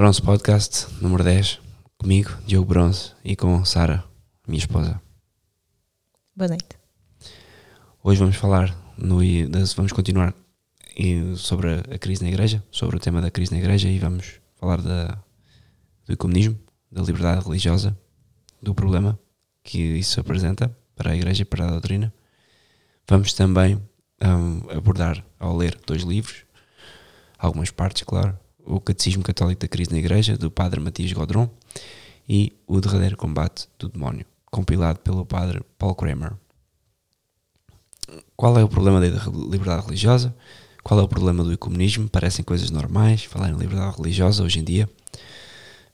Bronze Podcast, número 10, comigo, Diogo Bronze, e com Sara, minha esposa. Boa noite. Hoje vamos falar, no, vamos continuar sobre a crise na igreja, sobre o tema da crise na igreja, e vamos falar da, do ecumenismo, da liberdade religiosa, do problema que isso apresenta para a igreja e para a doutrina. Vamos também um, abordar, ao ler dois livros, algumas partes, claro, o Catecismo Católico da Crise na Igreja, do Padre Matias Godron, e o Derradeiro Combate do Demónio, compilado pelo Padre Paul Kramer. Qual é o problema da liberdade religiosa? Qual é o problema do ecumenismo? Parecem coisas normais falar em liberdade religiosa hoje em dia.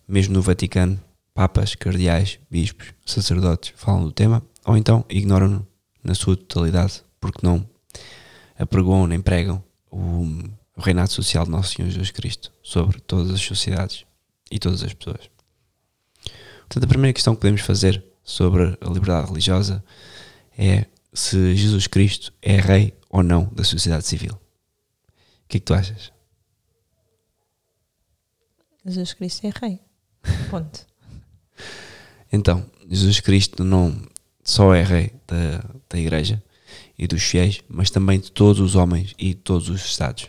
Mesmo no Vaticano, papas, cardeais, bispos, sacerdotes falam do tema, ou então ignoram-no na sua totalidade, porque não apregoam nem pregam o o reinado social de Nosso Senhor Jesus Cristo sobre todas as sociedades e todas as pessoas. Portanto, a primeira questão que podemos fazer sobre a liberdade religiosa é se Jesus Cristo é rei ou não da sociedade civil. O que é que tu achas? Jesus Cristo é rei. Ponto. então, Jesus Cristo não só é rei da, da igreja e dos fiéis, mas também de todos os homens e de todos os estados.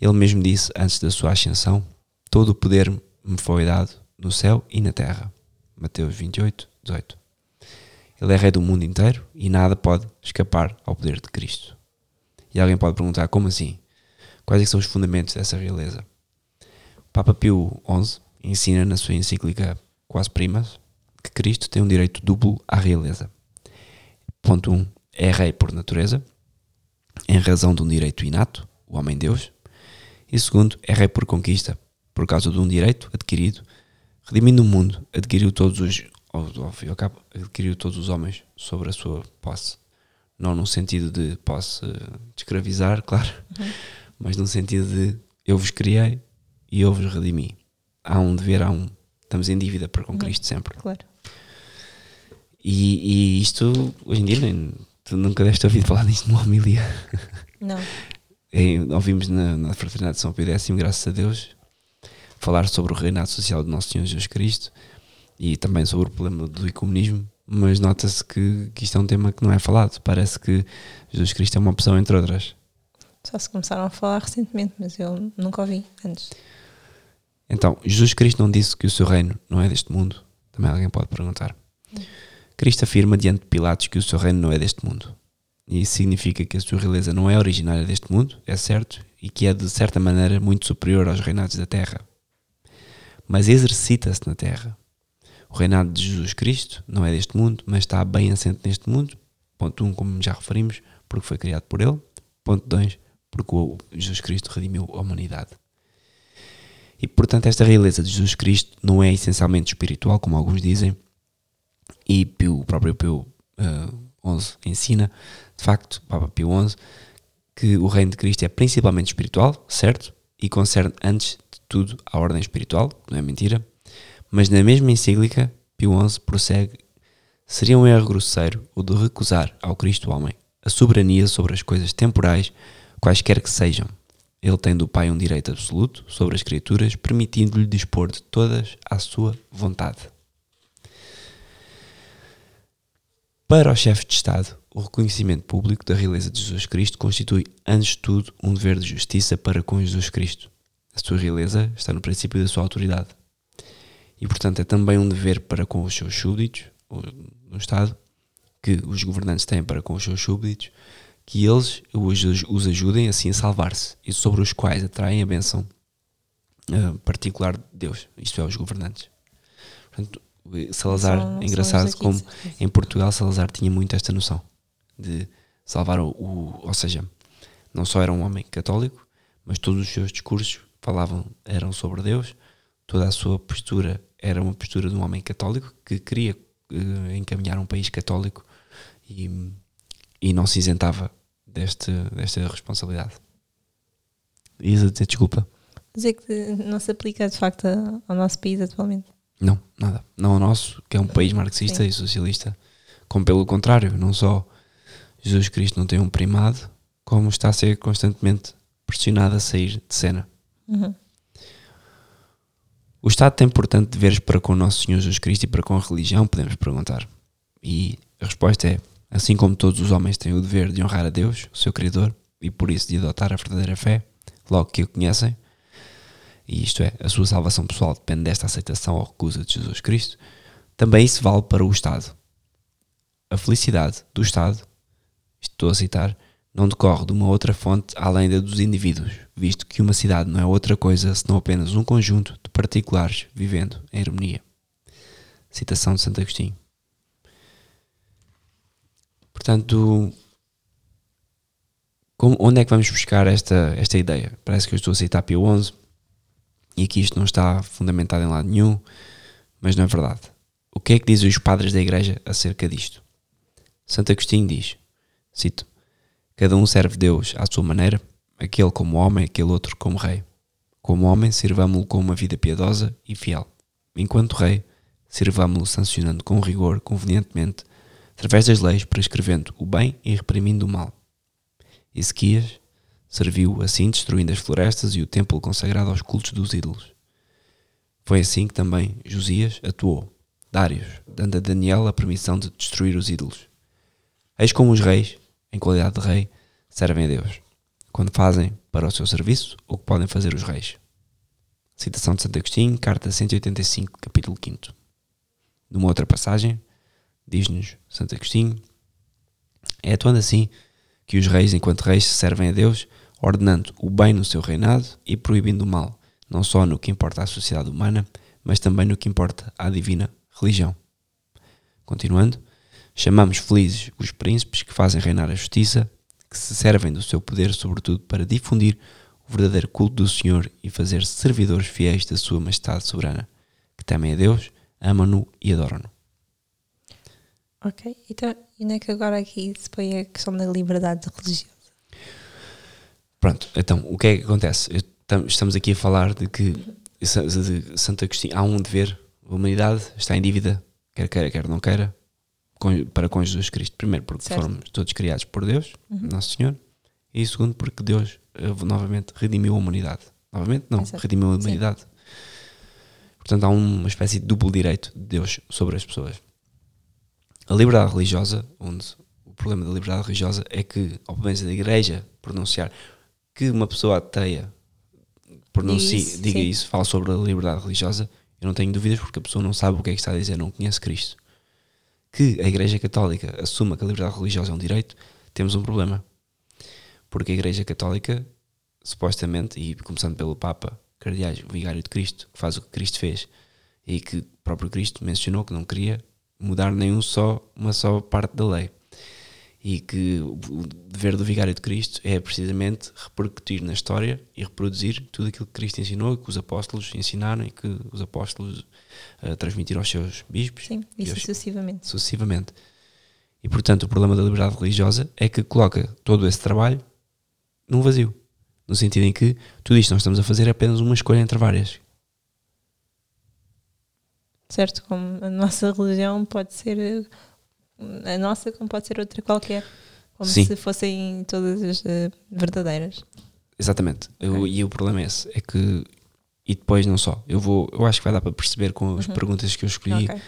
Ele mesmo disse antes da sua ascensão: Todo o poder me foi dado no céu e na terra. Mateus 28, 18. Ele é rei do mundo inteiro e nada pode escapar ao poder de Cristo. E alguém pode perguntar: como assim? Quais é são os fundamentos dessa realeza? O Papa Pio XI ensina na sua encíclica Quase Primas que Cristo tem um direito duplo à realeza. Ponto 1. Um, é rei por natureza, em razão de um direito inato, o homem-deus, e segundo, é rei por conquista, por causa de um direito adquirido, redimindo o mundo, adquiriu todos os, ao, ao cabo, adquiriu todos os homens sobre a sua posse. Não no sentido de posse de escravizar, claro, uhum. mas no sentido de eu vos criei e eu vos redimi. Há um dever, há um. Estamos em dívida para com uhum. Cristo sempre. Claro. E, e isto, hoje em dia, nem, tu nunca deves ter ouvido falar disto numa família. Não ouvimos na, na Fraternidade de São Pio X, graças a Deus, falar sobre o reinado social do nosso Senhor Jesus Cristo e também sobre o problema do ecumenismo, mas nota-se que, que isto é um tema que não é falado. Parece que Jesus Cristo é uma opção entre outras. Só se começaram a falar recentemente, mas eu nunca ouvi antes. Então, Jesus Cristo não disse que o seu reino não é deste mundo? Também alguém pode perguntar. Hum. Cristo afirma diante de Pilatos que o seu reino não é deste mundo. Isso significa que a sua realeza não é originária deste mundo, é certo, e que é de certa maneira muito superior aos reinados da terra. Mas exercita-se na terra. O reinado de Jesus Cristo não é deste mundo, mas está bem assente neste mundo. Ponto 1, um, como já referimos, porque foi criado por ele. Ponto 2, porque o Jesus Cristo redimiu a humanidade. E portanto, esta realeza de Jesus Cristo não é essencialmente espiritual, como alguns dizem, e o próprio Pio uh, 11 ensina, de facto, Papa Pio XI, que o reino de Cristo é principalmente espiritual, certo? E concerne antes de tudo a ordem espiritual, não é mentira. Mas na mesma encíclica, Pio XI prossegue: seria um erro grosseiro o de recusar ao Cristo homem a soberania sobre as coisas temporais, quaisquer que sejam. Ele tem do Pai um direito absoluto sobre as criaturas, permitindo-lhe dispor de todas à sua vontade. Para o chefe de Estado, o reconhecimento público da realeza de Jesus Cristo constitui, antes de tudo, um dever de justiça para com Jesus Cristo. A sua realeza está no princípio da sua autoridade. E, portanto, é também um dever para com os seus súbditos, no Estado, que os governantes têm para com os seus súbditos, que eles os ajudem assim a salvar-se e sobre os quais atraem a benção uh, particular de Deus, isto é, os governantes. Portanto, Salazar, engraçado como em Portugal Salazar tinha muito esta noção de salvar o, o, ou seja, não só era um homem católico, mas todos os seus discursos falavam, eram sobre Deus, toda a sua postura era uma postura de um homem católico que queria uh, encaminhar um país católico e, e não se isentava deste, desta responsabilidade. Ias a dizer desculpa? Dizer que não se aplica de facto ao nosso país atualmente. Nada. Não o nosso, que é um país marxista Sim. e socialista. Como pelo contrário, não só Jesus Cristo não tem um primado, como está a ser constantemente pressionado a sair de cena. Uhum. O Estado tem, portanto, deveres para com o nosso Senhor Jesus Cristo e para com a religião, podemos perguntar. E a resposta é: assim como todos os homens têm o dever de honrar a Deus, o seu Criador, e por isso de adotar a verdadeira fé, logo que o conhecem, e isto é, a sua salvação pessoal depende desta aceitação ou recusa de Jesus Cristo, também isso vale para o Estado. A felicidade do Estado, estou a citar, não decorre de uma outra fonte além da dos indivíduos, visto que uma cidade não é outra coisa senão apenas um conjunto de particulares vivendo em harmonia. Citação de Santo Agostinho. Portanto, como, onde é que vamos buscar esta, esta ideia? Parece que eu estou a citar Pio XI e que isto não está fundamentado em lado nenhum, mas não é verdade. O que é que dizem os padres da Igreja acerca disto? Santo Agostinho diz, cito, Cada um serve Deus à sua maneira, aquele como homem, aquele outro como rei. Como homem, sirvamo-lo com uma vida piedosa e fiel. Enquanto rei, sirvamo-lo sancionando com rigor, convenientemente, através das leis, prescrevendo o bem e reprimindo o mal. Ezequias serviu assim destruindo as florestas e o templo consagrado aos cultos dos ídolos. Foi assim que também Josias atuou, Dários, dando a Daniel a permissão de destruir os ídolos. Eis como os reis, em qualidade de rei, servem a Deus, quando fazem para o seu serviço o que podem fazer os reis. Citação de Santo Agostinho, carta 185, capítulo 5. Numa outra passagem, diz-nos Santo Agostinho, é atuando assim que os reis, enquanto reis, servem a Deus, ordenando o bem no seu reinado e proibindo o mal, não só no que importa à sociedade humana, mas também no que importa à divina religião. Continuando, Chamamos felizes os príncipes que fazem reinar a justiça, que se servem do seu poder, sobretudo, para difundir o verdadeiro culto do Senhor e fazer servidores fiéis da Sua Majestade Soberana, que temem a Deus, amam-no e adoram-no. Ok, então, e não é que agora aqui se põe a questão da liberdade religiosa? Pronto, então, o que é que acontece? Estamos aqui a falar de que de Santo Agostinho há um dever, a humanidade está em dívida, quer queira, quer não queira, para com Jesus Cristo. Primeiro, porque certo. fomos todos criados por Deus, uhum. Nosso Senhor, e segundo, porque Deus uh, novamente redimiu a humanidade. Novamente, não, é redimiu a humanidade. Sim. Portanto, há uma espécie de duplo direito de Deus sobre as pessoas. A liberdade religiosa, onde o problema da liberdade religiosa é que, ao menos da igreja pronunciar que uma pessoa ateia pronuncie, isso, diga sim. isso, fala sobre a liberdade religiosa, eu não tenho dúvidas porque a pessoa não sabe o que é que está a dizer, não conhece Cristo que a Igreja Católica assuma que a liberdade religiosa é um direito, temos um problema. Porque a Igreja Católica, supostamente, e começando pelo Papa, Cardeais, o Vigário de Cristo, que faz o que Cristo fez, e que o próprio Cristo mencionou que não queria mudar nenhum só, uma só parte da lei e que o dever do Vigário de Cristo é precisamente repercutir na história e reproduzir tudo aquilo que Cristo ensinou, que os apóstolos ensinaram e que os apóstolos uh, transmitiram aos seus bispos. Sim, e, aos, sucessivamente. Sucessivamente. E portanto, o problema da liberdade religiosa é que coloca todo esse trabalho num vazio. No sentido em que tudo isto que nós estamos a fazer é apenas uma escolha entre várias. Certo, como a nossa religião pode ser a nossa como pode ser outra qualquer. Como Sim. se fossem todas as uh, verdadeiras. Exatamente. Okay. Eu, e o problema é esse, é que e depois não só. Eu vou, eu acho que vai dar para perceber com as uhum. perguntas que eu escolhi okay.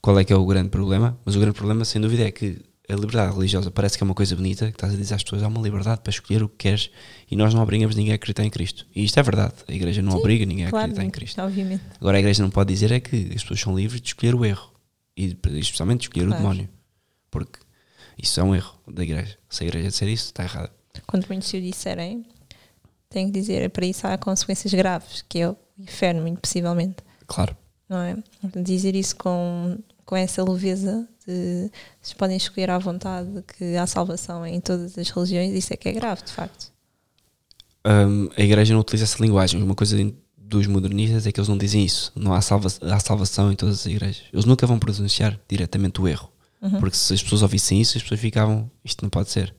qual é que é o grande problema, mas o grande problema sem dúvida é que a liberdade religiosa parece que é uma coisa bonita, que estás a dizer às pessoas há uma liberdade para escolher o que queres e nós não obrigamos ninguém a acreditar em Cristo. E isto é verdade. A igreja não Sim, obriga ninguém claro, a acreditar em Cristo. Obviamente. Agora a igreja não pode dizer é que as pessoas são livres de escolher o erro e especialmente de escolher claro. o demónio porque isso é um erro da igreja. Se a igreja disser isso, está errada. Quando muitos o disserem, tem que dizer, para isso há consequências graves, que é o inferno, muito possivelmente. Claro. Não é? Dizer isso com, com essa leveza de vocês podem escolher à vontade que há salvação em todas as religiões, isso é que é grave, de facto. Um, a igreja não utiliza essa linguagem. Uma coisa dos modernistas é que eles não dizem isso. Não há, salva há salvação em todas as igrejas. Eles nunca vão pronunciar diretamente o erro. Uhum. Porque se as pessoas ouvissem isso, as pessoas ficavam, isto não pode ser.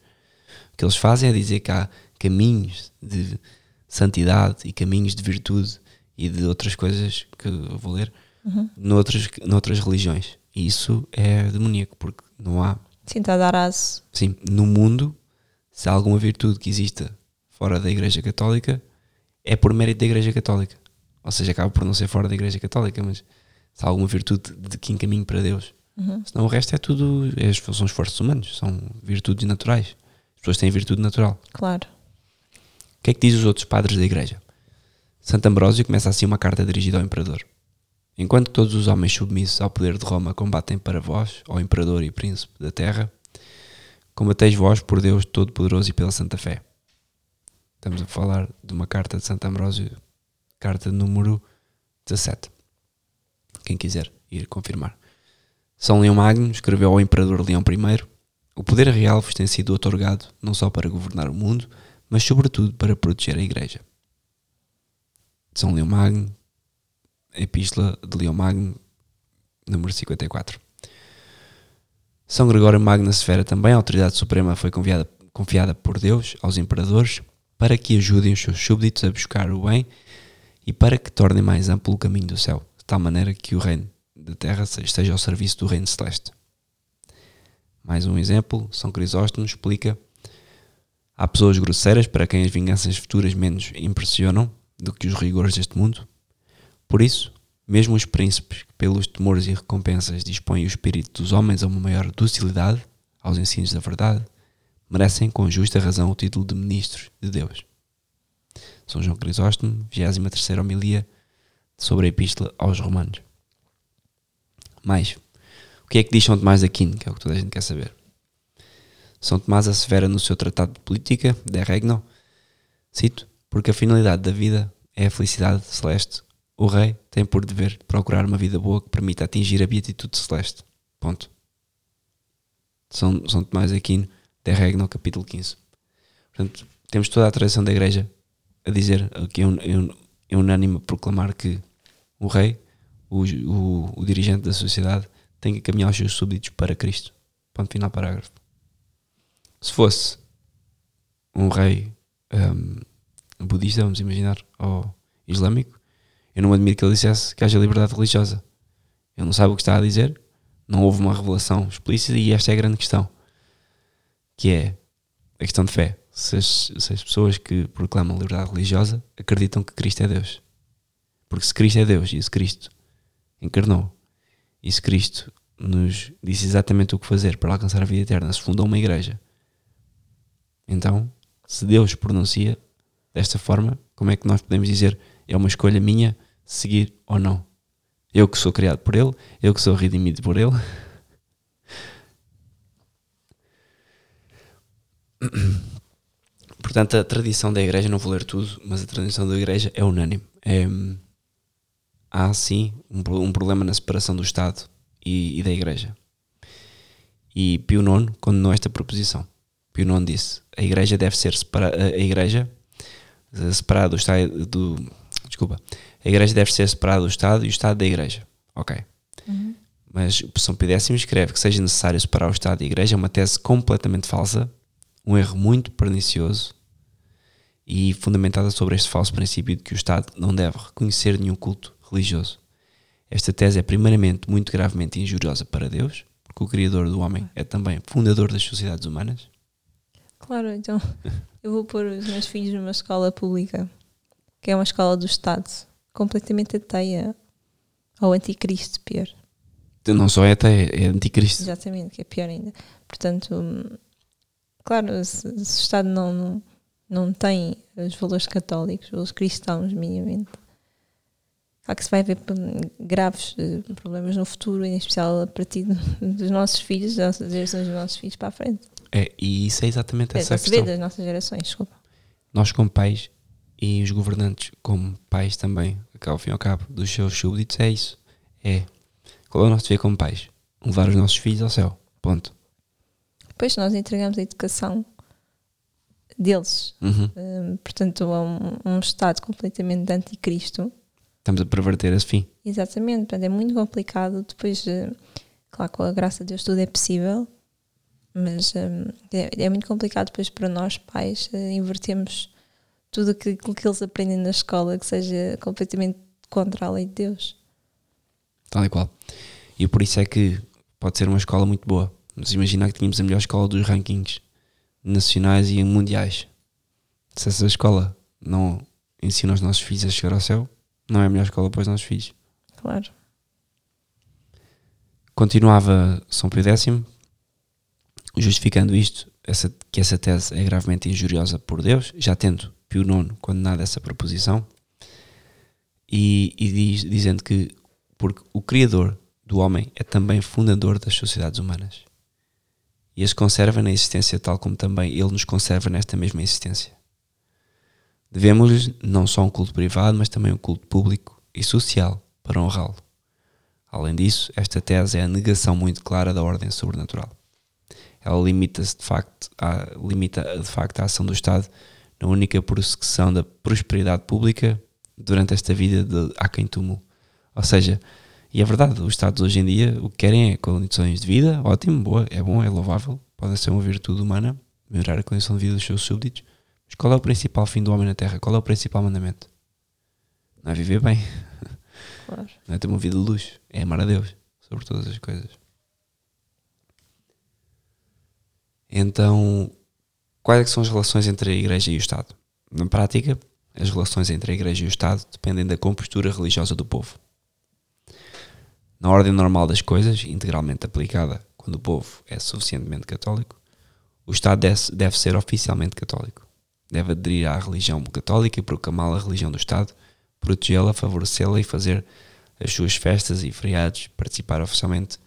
O que eles fazem é dizer que há caminhos de santidade e caminhos de virtude e de outras coisas que eu vou ler uhum. noutras, noutras religiões. E isso é demoníaco, porque não há. Sim, está a dar aso. Sim, no mundo, se há alguma virtude que exista fora da Igreja Católica, é por mérito da Igreja Católica. ou seja, acaba por não ser fora da Igreja Católica, mas se há alguma virtude de que encaminho para Deus. Uhum. Senão o resto é tudo, é, são esforços humanos, são virtudes naturais. As pessoas têm virtude natural. Claro. O que é que diz os outros padres da Igreja? Santo Ambrósio começa assim uma carta dirigida ao Imperador. Enquanto todos os homens submissos ao poder de Roma combatem para vós, ao Imperador e Príncipe da Terra, combateis vós por Deus Todo-Poderoso e pela Santa Fé. Estamos a falar de uma carta de Santo Ambrósio, carta número 17. Quem quiser ir confirmar. São Leão Magno escreveu ao Imperador Leão I: O poder real vos tem sido otorgado não só para governar o mundo, mas sobretudo para proteger a Igreja. São Leão Magno, Epístola de Leão Magno, número 54. São Gregório Magno Severa também, a autoridade suprema foi confiada, confiada por Deus aos imperadores para que ajudem os seus súbditos a buscar o bem e para que tornem mais amplo o caminho do céu, de tal maneira que o reino da terra esteja ao serviço do reino celeste. Mais um exemplo, São Crisóstomo explica: há pessoas grosseiras para quem as vinganças futuras menos impressionam do que os rigores deste mundo. Por isso, mesmo os príncipes que pelos temores e recompensas dispõem o espírito dos homens a uma maior docilidade aos ensinos da verdade, merecem com justa razão o título de ministros de Deus. São João Crisóstomo, 23 homilia sobre a Epístola aos Romanos. Mais, o que é que diz São Tomás Aquino, que é o que toda a gente quer saber? São Tomás assevera no seu Tratado de Política, De Regno, cito, porque a finalidade da vida é a felicidade celeste, o rei tem por dever procurar uma vida boa que permita atingir a beatitude celeste. Ponto. São, São Tomás de Aquino, De Regno, capítulo 15. Portanto, temos toda a tradição da Igreja a dizer, que é, é, é unânime proclamar que o rei o, o, o dirigente da sociedade tem que caminhar os seus súbditos para Cristo. Ponto final, parágrafo. Se fosse um rei um, budista, vamos imaginar, ou islâmico, eu não admiro que ele dissesse que haja liberdade religiosa. Ele não sabe o que está a dizer, não houve uma revelação explícita e esta é a grande questão, que é a questão de fé. Se as, se as pessoas que proclamam liberdade religiosa acreditam que Cristo é Deus. Porque se Cristo é Deus e se Cristo encarnou. E se Cristo nos disse exatamente o que fazer para alcançar a vida eterna, se fundou uma igreja. Então, se Deus pronuncia desta forma, como é que nós podemos dizer é uma escolha minha seguir ou não? Eu que sou criado por Ele, eu que sou redimido por Ele. Portanto, a tradição da igreja, não vou ler tudo, mas a tradição da igreja é unânime. É, há sim um, um problema na separação do Estado e, e, da Igreja. E Pio IX condenou esta proposição. Pio IX disse: a Igreja deve ser separada, a Igreja separada do Estado do, desculpa, a Igreja deve ser separada do Estado e o Estado da Igreja. Ok. Uhum. Mas o São Pio X escreve que seja necessário separar o Estado e a Igreja é uma tese completamente falsa, um erro muito pernicioso e fundamentada sobre este falso princípio de que o Estado não deve reconhecer nenhum culto religioso. Esta tese é, primeiramente, muito gravemente injuriosa para Deus, porque o Criador do homem é também fundador das sociedades humanas. Claro, então eu vou pôr os meus filhos numa escola pública, que é uma escola do Estado, completamente ateia ao anticristo, pior. Então, não só é ateia, é anticristo. Exatamente, que é pior ainda. Portanto, claro, se, se o Estado não, não, não tem os valores católicos, os cristãos, minimamente, Claro que se vai haver graves eh, problemas no futuro, em especial a partir dos nossos filhos, das gerações dos nossos filhos para a frente. É, e isso é exatamente é, essa se questão. das nossas gerações, desculpa. Nós como pais e os governantes como pais também, ao fim e ao cabo, dos seus súbditos, é isso. É, qual é o nosso dever como pais? Levar os nossos filhos ao céu, ponto. Depois nós entregamos a educação deles. Uhum. Um, portanto, a um, um Estado completamente de anticristo Estamos a perverter esse fim. Exatamente, portanto é muito complicado. Depois, eh, claro, com a graça de Deus tudo é possível, mas um, é, é, muito complicado depois para nós, pais, uh, invertermos tudo aquilo que eles aprendem na escola que seja completamente contra a lei de Deus. Tal e qual. E por isso é que pode ser uma escola muito boa. Vamos imaginar que tínhamos a melhor escola dos rankings nacionais e mundiais. Se essa escola não ensina os nossos filhos a chegar ao céu, não é a melhor escola para os nossos filhos. Claro. Continuava São Pio X, justificando isto, essa, que essa tese é gravemente injuriosa por Deus, já tendo Pio IX condenado essa proposição, e, e diz, dizendo que porque o Criador do homem é também fundador das sociedades humanas e as conserva na existência tal como também ele nos conserva nesta mesma existência. Devemos-lhes não só um culto privado, mas também um culto público e social para honrá-lo. Além disso, esta tese é a negação muito clara da ordem sobrenatural. Ela limita-se de facto, a, limita de facto a ação do Estado na única prossecução da prosperidade pública durante esta vida de há quem túmulo. Ou seja, e é verdade, os Estados hoje em dia o que querem é condições de vida, ótimo, boa, é bom, é louvável, pode ser uma virtude humana, melhorar a condição de vida dos seus súbditos. Mas qual é o principal fim do homem na Terra? Qual é o principal mandamento? Não é viver bem. Claro. Não é ter uma vida de luxo. É amar a Deus sobre todas as coisas. Então, quais é são as relações entre a Igreja e o Estado? Na prática, as relações entre a Igreja e o Estado dependem da compostura religiosa do povo. Na ordem normal das coisas, integralmente aplicada quando o povo é suficientemente católico, o Estado deve ser oficialmente católico. Deve aderir à religião católica e proclamá-la a religião do Estado, protegê-la, favorecê-la e fazer as suas festas e feriados, participar oficialmente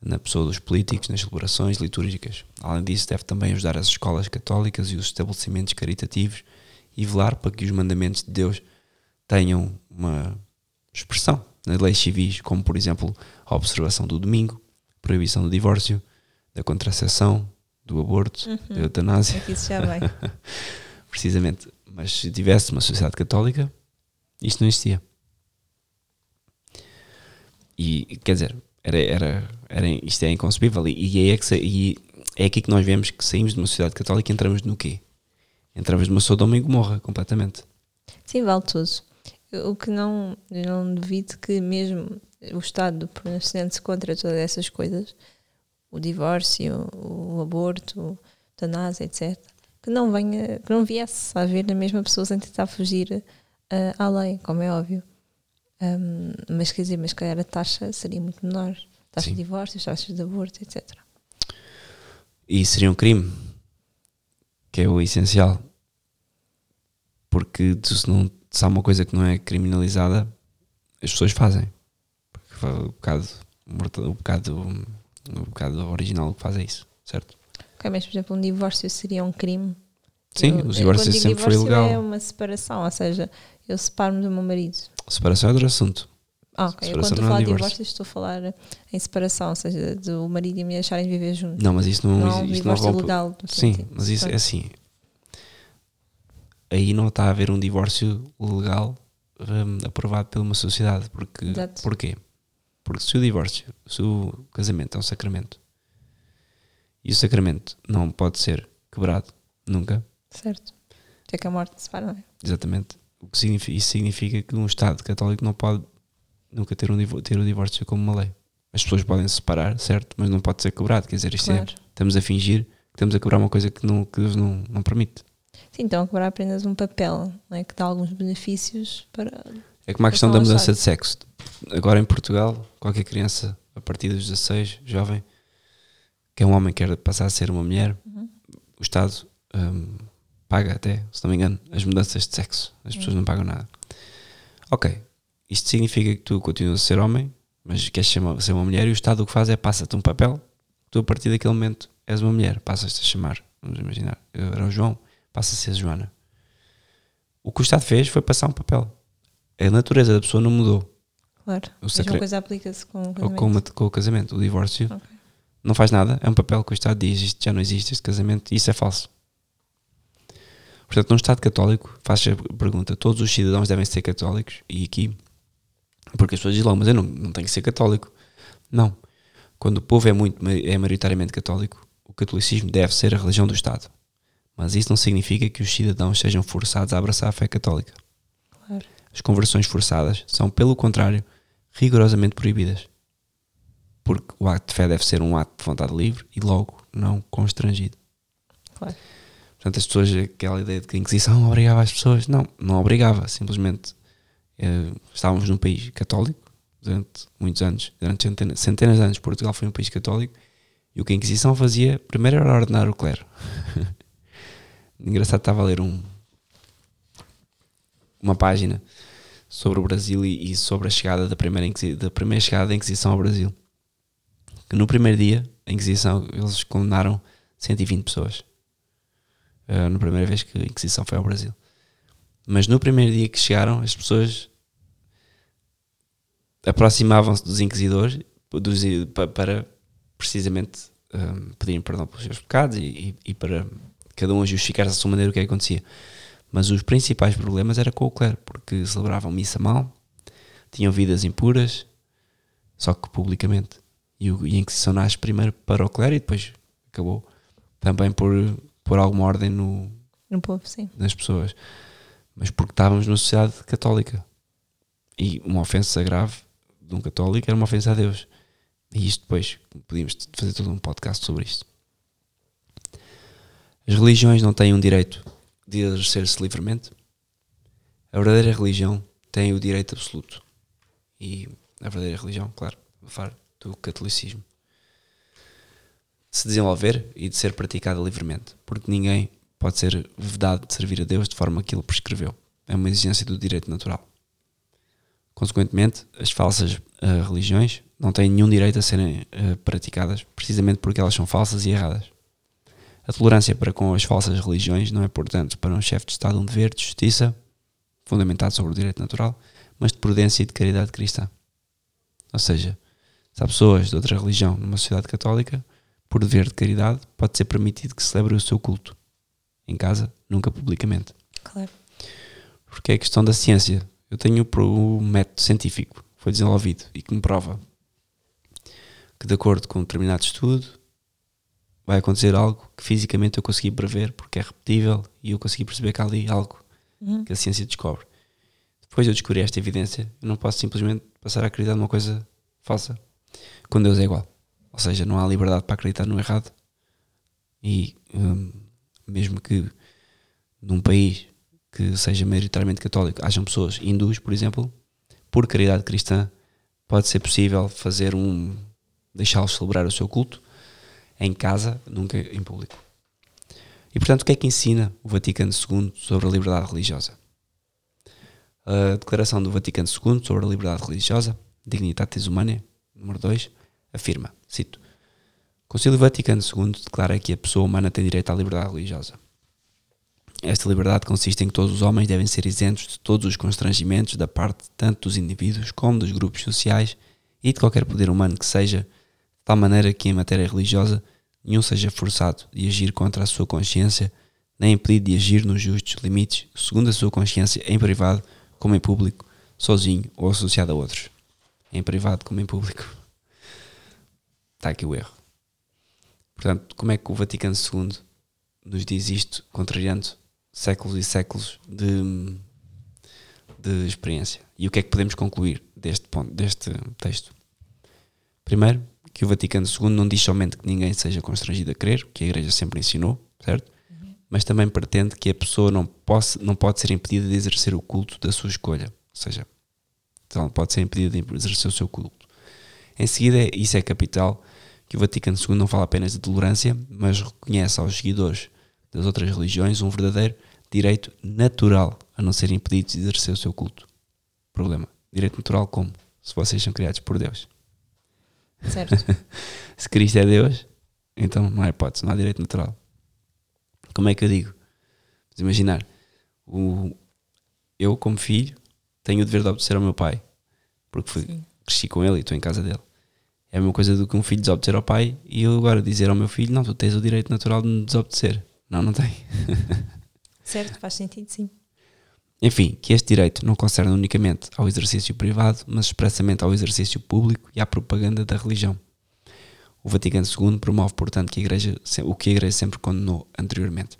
na pessoa dos políticos, nas celebrações litúrgicas. Além disso, deve também ajudar as escolas católicas e os estabelecimentos caritativos e velar para que os mandamentos de Deus tenham uma expressão nas leis civis, como por exemplo a observação do domingo, proibição do divórcio, da contracepção, do aborto, Uhum. da eutanásia. É que isso já vai. Precisamente. Mas se tivesse uma sociedade católica, isto não existia. E quer dizer, era, era, era, isto é inconcebível. E, e, é que e é aqui que nós vemos que saímos de uma sociedade católica e entramos no quê? Entramos numa Sodoma e Gomorra, completamente. Sim, vale tudo. O que não, não duvido que mesmo o Estado pronunciando-se contra todas essas coisas, o divórcio, o aborto, a eutanásia, etc., que não venha, que não viesse a haver na mesma pessoa sem tentar fugir ah, à lei, como é óbvio. Ahm, mas quer dizer, mas se calhar a taxa seria muito menor. Taxa Sim. de divórcio, taxas de aborto, etc. E seria um crime, que é o essencial. Porque se, não, se há uma coisa que não é criminalizada, as pessoas fazem. Porque o bocado, o bocado, o bocado original que faz é isso, certo? Ok, mas por exemplo, um divórcio seria um crime. Sim, Eu- os divórcios sempre foi divórcio É ilegal. uma separação, ou seja, eu separo-me do meu marido. Separação é outro assunto. Ah, ok. Eu quando estou a é falar de divórcio. divórcio, estou a falar em separação, ou seja, do marido e a mulher deixarem de viver juntos. Não, mas isso não, Não há um isto não legal. Sim, sentido. mas isso é assim. Aí não está a haver um divórcio legal hum, aprovado pela uma sociedade. Porque, Exato. porquê? Porque se o divórcio, se o casamento é um sacramento e o sacramento não pode ser quebrado nunca, Certo. Até que a morte se separa, não é? exatamente, o que significa, isso significa que um Estado católico não pode nunca ter, um, ter o divórcio como uma lei. As pessoas podem se separar, certo, mas não pode ser quebrado. Quer dizer, isto é, Claro. estamos a fingir que estamos a quebrar uma coisa que, não, que Deus não, não permite. Sim, então quebrar apenas um papel, não é? Que dá alguns benefícios para. É como a questão da mudança de sexo. Agora em Portugal, qualquer criança a partir dos 16, jovem, que é um homem que quer passar a ser uma mulher, Uhum. o Estado hum, paga até, se não me engano, as mudanças de sexo. As pessoas não pagam nada. Ok, isto significa que tu continuas a ser homem, mas queres ser uma, ser uma mulher e o Estado o que faz é passa-te um papel, tu a partir daquele momento és uma mulher, passas-te a chamar, vamos imaginar, eu era o João, passa a ser Joana. O que o Estado fez foi passar um papel. A natureza da pessoa não mudou. Claro. O A mesma coisa aplica-se com o casamento. com, uma- com o casamento, o divórcio. Ok. Não faz nada, é um papel que o Estado diz, isto já não existe, este casamento, e isso é falso. Portanto, num Estado católico, faz a pergunta, todos os cidadãos devem ser católicos, e aqui, porque as pessoas dizem logo, mas eu não, não tenho que ser católico. Não. Quando o povo é, muito, é maioritariamente católico, o catolicismo deve ser a religião do Estado. Mas isso não significa que os cidadãos sejam forçados a abraçar a fé católica. Claro. As conversões forçadas são, pelo contrário, rigorosamente proibidas. Porque o ato de fé deve ser um ato de vontade livre e logo não constrangido. Claro. Portanto, as pessoas, aquela ideia de que a Inquisição obrigava as pessoas, não, não obrigava, simplesmente eh, estávamos num país católico durante muitos anos, durante centenas, centenas de anos, Portugal foi um país católico e o que a Inquisição fazia primeiro era ordenar o clero. Engraçado, estava a ler um, uma página sobre o Brasil e, e sobre a chegada da primeira, da primeira chegada da Inquisição ao Brasil. Que no primeiro dia, a Inquisição, eles condenaram 120 pessoas. Uh, na primeira vez que a Inquisição foi ao Brasil. Mas no primeiro dia que chegaram, as pessoas aproximavam-se dos inquisidores dos- pa- para precisamente um, pedirem perdão pelos seus pecados e, e- para cada um justificar à sua maneira o que acontecia. Mas os principais problemas era com o clero, porque celebravam missa mal, tinham vidas impuras, só que publicamente. E, o, e a Inquisição nasce primeiro para o clero e depois acabou também por pôr alguma ordem no, No povo, sim. nas pessoas. Mas porque estávamos numa sociedade católica. E uma ofensa grave de um católico era uma ofensa a Deus. E isto depois, podíamos fazer todo um podcast sobre isto. As religiões não têm um direito de exercer-se livremente. A verdadeira religião tem o direito absoluto. E a verdadeira religião, claro, do catolicismo. De se desenvolver e de ser praticada livremente. Porque ninguém pode ser vedado de servir a Deus de forma que ele prescreveu. É uma exigência do direito natural. Consequentemente, as falsas ah, religiões não têm nenhum direito a serem ah, praticadas, precisamente porque elas são falsas e erradas. A tolerância para com as falsas religiões não é, portanto, para um chefe de Estado um dever de justiça, fundamentado sobre o direito natural, mas de prudência e de caridade cristã. Ou seja, se há pessoas de outra religião numa sociedade católica, por dever de caridade, pode ser permitido que celebre o seu culto. Em casa, nunca publicamente. Claro. Porque é questão da ciência. Eu tenho o método científico que foi desenvolvido e que me prova que, de acordo com um determinado estudo, vai acontecer algo que fisicamente eu consegui prever porque é repetível e eu consegui perceber que há ali algo Uhum. que a ciência descobre. Depois de eu descobrir esta evidência, eu não posso simplesmente passar a acreditar numa coisa falsa. Com Deus é igual. Ou seja, não há liberdade para acreditar no errado. E hum, mesmo que num país que seja maioritariamente católico, hajam pessoas hindus, por exemplo, por caridade cristã, pode ser possível fazer um. deixá-los celebrar o seu culto em casa, nunca em público. E portanto, o que é que ensina o Vaticano II sobre a liberdade religiosa? A Declaração do Vaticano II sobre a liberdade religiosa, Dignitatis Humanae, número 2, afirma, cito, o Vaticano II declara que a pessoa humana tem direito à liberdade religiosa. Esta liberdade consiste em que todos os homens devem ser isentos de todos os constrangimentos da parte tanto dos indivíduos como dos grupos sociais e de qualquer poder humano que seja, de tal maneira que em matéria religiosa nenhum seja forçado de agir contra a sua consciência, nem impedido de agir nos justos limites, segundo a sua consciência, em privado como em público, sozinho ou associado a outros. Em privado como em público. Está aqui o erro. Portanto, como é que o Vaticano II nos diz isto, contrariando séculos e séculos de, de experiência? E o que é que podemos concluir deste, ponto, deste texto? Primeiro, que o Vaticano II não diz somente que ninguém seja constrangido a crer, que a Igreja sempre ensinou, certo? Mas também pretende que a pessoa não, possa, não pode ser impedida de exercer o culto da sua escolha. Ou seja, ela não pode ser impedida de exercer o seu culto. Em seguida, isso é capital, que o Vaticano II não fala apenas de tolerância, mas reconhece aos seguidores das outras religiões um verdadeiro direito natural a não serem impedidos de exercer o seu culto. Problema. Direito natural como? Se vocês são criados por Deus. Certo. Se Cristo é Deus, então não há hipótese, não há direito natural. Como é que eu digo? Imaginar, o, eu, como filho, tenho o dever de obedecer ao meu pai, porque fui, cresci com ele e estou em casa dele. É a mesma coisa do que um filho desobedecer ao pai e eu agora dizer ao meu filho: Não, tu tens o direito natural de me desobedecer. Não, não tem. certo, faz sentido, sim. Enfim, que este direito não concerne unicamente ao exercício privado, mas expressamente ao exercício público e à propaganda da religião. O Vaticano II promove, portanto, que a Igreja, o que a Igreja sempre condenou anteriormente.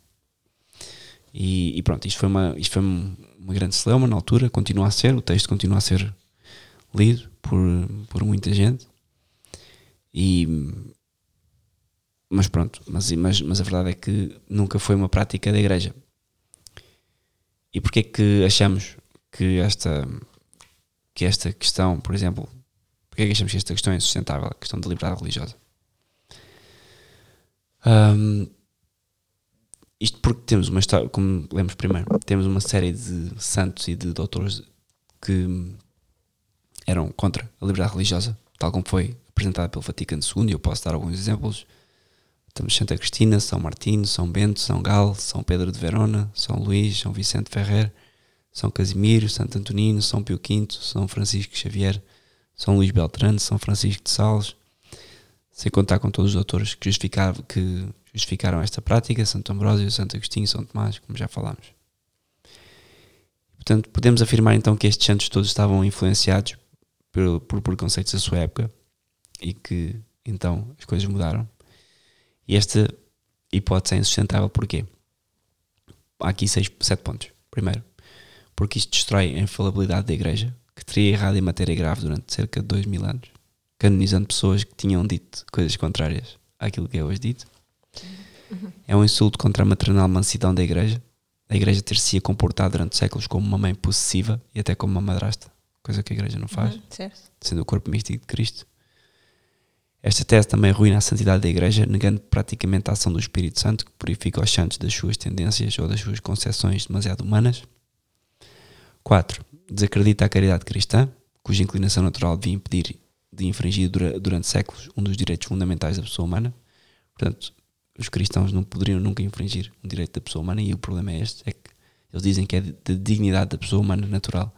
E, e pronto, isto foi, uma, isto foi uma grande celeuma na altura, continua a ser, o texto continua a ser lido por, por muita gente. E, mas pronto, mas, mas, mas a verdade é que nunca foi uma prática da Igreja. E porquê é que achamos que esta, que esta questão, por exemplo, porque é que achamos que esta questão é insustentável, a questão da liberdade religiosa? Um, isto porque temos uma história, como lemos primeiro, temos uma série de santos e de doutores que eram contra a liberdade religiosa, tal como foi apresentada pelo Vaticano II, e eu posso dar alguns exemplos. Temos Santa Cristina, São Martinho, São Bento, São Galo, São Pedro de Verona, São Luís, São Vicente Ferrer, São Casimiro, Santo Antonino, São Pio V, São Francisco Xavier, São Luís Beltrano, São Francisco de Sales, sem contar com todos os autores que, que justificaram esta prática, Santo Ambrósio, Santo Agostinho, São Tomás, como já falámos. Portanto, podemos afirmar então que estes santos todos estavam influenciados por, por preconceitos da sua época e que então as coisas mudaram. E esta hipótese é insustentável porquê? Há aqui seis, sete pontos. Primeiro, porque isto destrói a infalibilidade da Igreja, que teria errado em matéria grave durante cerca de dois mil anos, canonizando pessoas que tinham dito coisas contrárias àquilo que é hoje dito. É um insulto contra a maternal mansidão da Igreja. A Igreja ter-se comportado durante séculos como uma mãe possessiva e até como uma madrasta, coisa que a Igreja não faz, Uhum, sendo o corpo místico de Cristo. Esta tese também arruina a santidade da Igreja, negando praticamente a ação do Espírito Santo, que purifica os santos das suas tendências ou das suas concepções demasiado humanas. 4. Desacredita a caridade cristã, cuja inclinação natural devia impedir de infringir durante séculos um dos direitos fundamentais da pessoa humana. Portanto, os cristãos não poderiam nunca infringir um direito da pessoa humana e o problema é este, é que eles dizem que é da dignidade da pessoa humana natural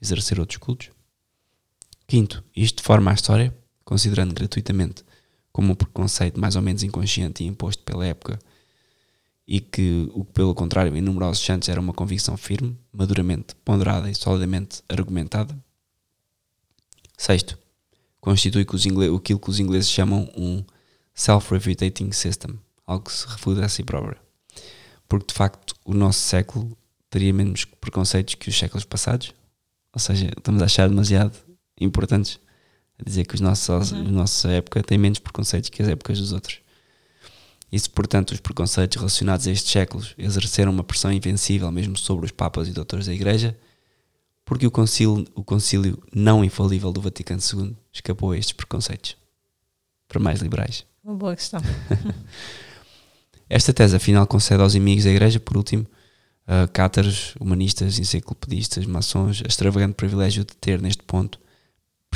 exercer outros cultos. Quinto, isto forma a história, considerando gratuitamente como um preconceito mais ou menos inconsciente e imposto pela época e que, o que pelo contrário, em numerosos santos era uma convicção firme, maduramente ponderada e solidamente argumentada. Sexto, constitui que aquilo que os ingleses chamam um self-refutating system, algo que se refuta a si próprio. Porque de facto o nosso século teria menos preconceitos que os séculos passados, ou seja, estamos a achar demasiado importantes a dizer que os nossos, uhum. a nossa época tem menos preconceitos que as épocas dos outros. E se, portanto, os preconceitos relacionados a estes séculos exerceram uma pressão invencível mesmo sobre os papas e doutores da Igreja, porque o concílio, o concílio não infalível do Vaticano II escapou a estes preconceitos, para mais liberais. Uma boa questão. Esta tese, afinal, concede aos inimigos da Igreja, por último, uh, cátaros, humanistas, enciclopedistas, maçons, extravagante privilégio de ter, neste ponto,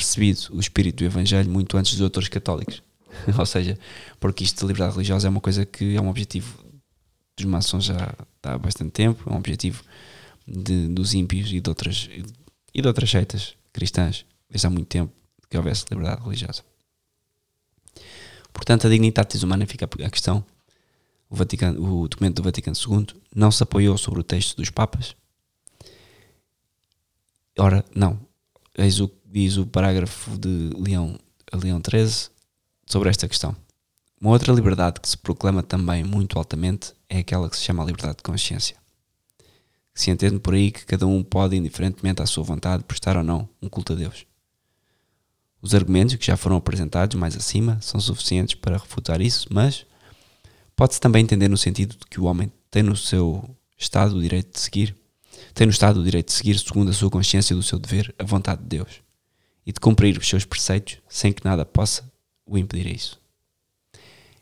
percebido o espírito do Evangelho muito antes dos autores católicos. Ou seja, porque isto de liberdade religiosa é uma coisa que é um objetivo dos maçons já há bastante tempo, é um objetivo de, dos ímpios e de outras e de outras seitas cristãs desde há muito tempo que houvesse liberdade religiosa. Portanto, a dignidade humana fica a questão. O, Vaticano, o documento do Vaticano II não se apoiou sobre o texto dos Papas. Ora, não. Eis o diz o parágrafo de Leão, Leão XIII sobre esta questão. Uma outra liberdade que se proclama também muito altamente é aquela que se chama a liberdade de consciência. Se entende por aí que cada um pode, indiferentemente à sua vontade, prestar ou não um culto a Deus. Os argumentos que já foram apresentados mais acima são suficientes para refutar isso, mas pode-se também entender no sentido de que o homem tem no seu estado o direito de seguir, tem no estado o direito de seguir, segundo a sua consciência do seu dever, a vontade de Deus e de cumprir os seus preceitos sem que nada possa o impedir isso.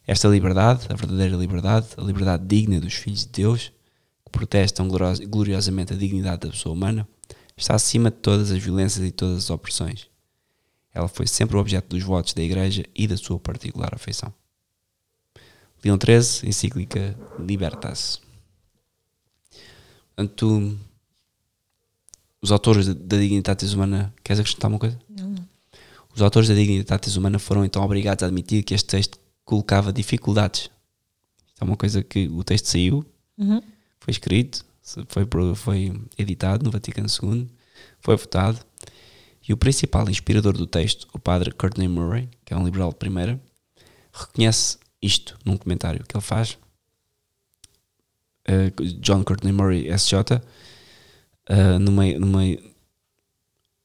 Esta liberdade, a verdadeira liberdade, a liberdade digna dos filhos de Deus, que protestam gloriosamente a dignidade da pessoa humana, está acima de todas as violências e todas as opressões. Ela foi sempre o objeto dos votos da Igreja e da sua particular afeição. Leão XIII, encíclica Libertas. Portanto, os autores da Dignitatis Humana. Queres acrescentar uma coisa? Não, não. Os autores da Dignitatis Humana foram então obrigados a admitir que este texto colocava dificuldades. Isto é uma coisa que o texto saiu, uhum. foi escrito, foi, foi editado no Vaticano II, foi votado. E o principal inspirador do texto, o padre Courtney Murray, que é um liberal de primeira, reconhece isto num comentário que ele faz. Uh, John Courtney Murray, SJ, numa, numa,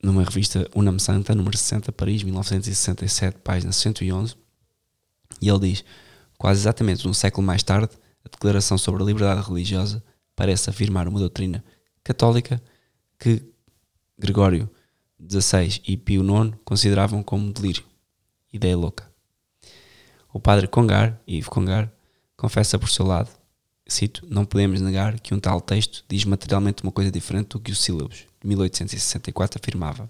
numa revista Unam Santa, número 60, Paris, 1967, página 111, e ele diz: quase exatamente um século mais tarde, a Declaração sobre a Liberdade Religiosa parece afirmar uma doutrina católica que Gregório XVI e Pio IX consideravam como delírio, ideia louca. O padre Congar, Yves Congar, confessa por seu lado, cito, não podemos negar que um tal texto diz materialmente uma coisa diferente do que os sílabos de 1864 afirmava,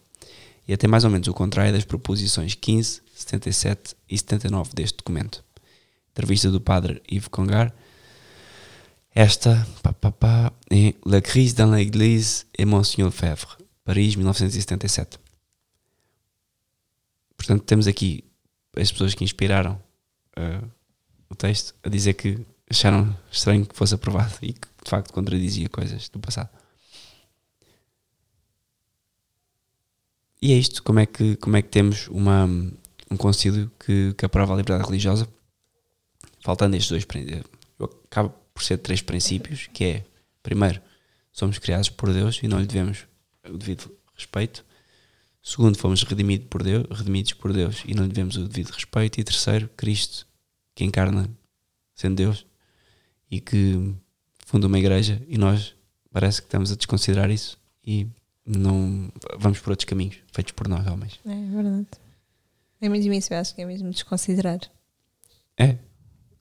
e até mais ou menos o contrário das proposições 15, 77 e 79 deste documento. Entrevista do padre Yves Congar, esta pá, pá, pá, é La crise dans l'église et Monsignor Lefebvre, Paris, 1977. Portanto, temos aqui as pessoas que inspiraram uh, o texto a dizer que acharam estranho que fosse aprovado e que de facto contradizia coisas do passado. E é isto, como é que, como é que temos uma, um concílio que, que aprova a liberdade religiosa? Faltando estes dois princípios, acaba por ser três princípios, que é, primeiro, somos criados por Deus e não lhe devemos o devido respeito. Segundo, fomos redimidos por Deus, redimidos por Deus e não lhe devemos o devido respeito. E terceiro, Cristo, que encarna sendo Deus e que funda uma igreja e nós parece que estamos a desconsiderar isso e não vamos por outros caminhos feitos por nós homens. É verdade. É mesmo isso, eu acho que é mesmo desconsiderar. É,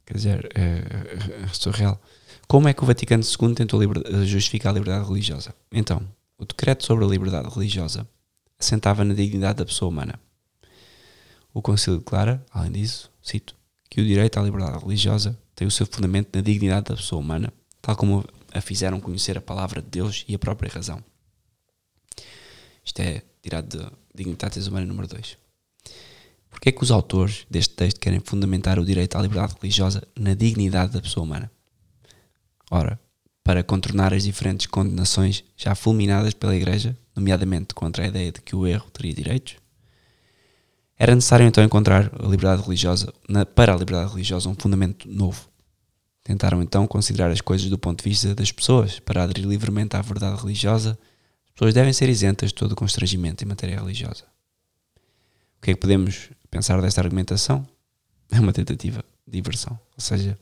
quer dizer, é, é, é surreal. Como é que o Vaticano II tentou justificar a liberdade religiosa? Então, o decreto sobre a liberdade religiosa assentava na dignidade da pessoa humana. O Concílio declara, além disso, cito, que o direito à liberdade religiosa tem o seu fundamento na dignidade da pessoa humana, tal como a fizeram conhecer a palavra de Deus e a própria razão. Isto é tirado de Dignitatis Humana número 2. Porquê é que os autores deste texto querem fundamentar o direito à liberdade religiosa na dignidade da pessoa humana? Ora, para contornar as diferentes condenações já fulminadas pela Igreja, nomeadamente contra a ideia de que o erro teria direitos, era necessário então encontrar a liberdade religiosa, na, para a liberdade religiosa, um fundamento novo. Tentaram então considerar as coisas do ponto de vista das pessoas. Para aderir livremente à verdade religiosa, as pessoas devem ser isentas de todo constrangimento em matéria religiosa. O que é que podemos pensar desta argumentação? É uma tentativa de diversão. Ou seja,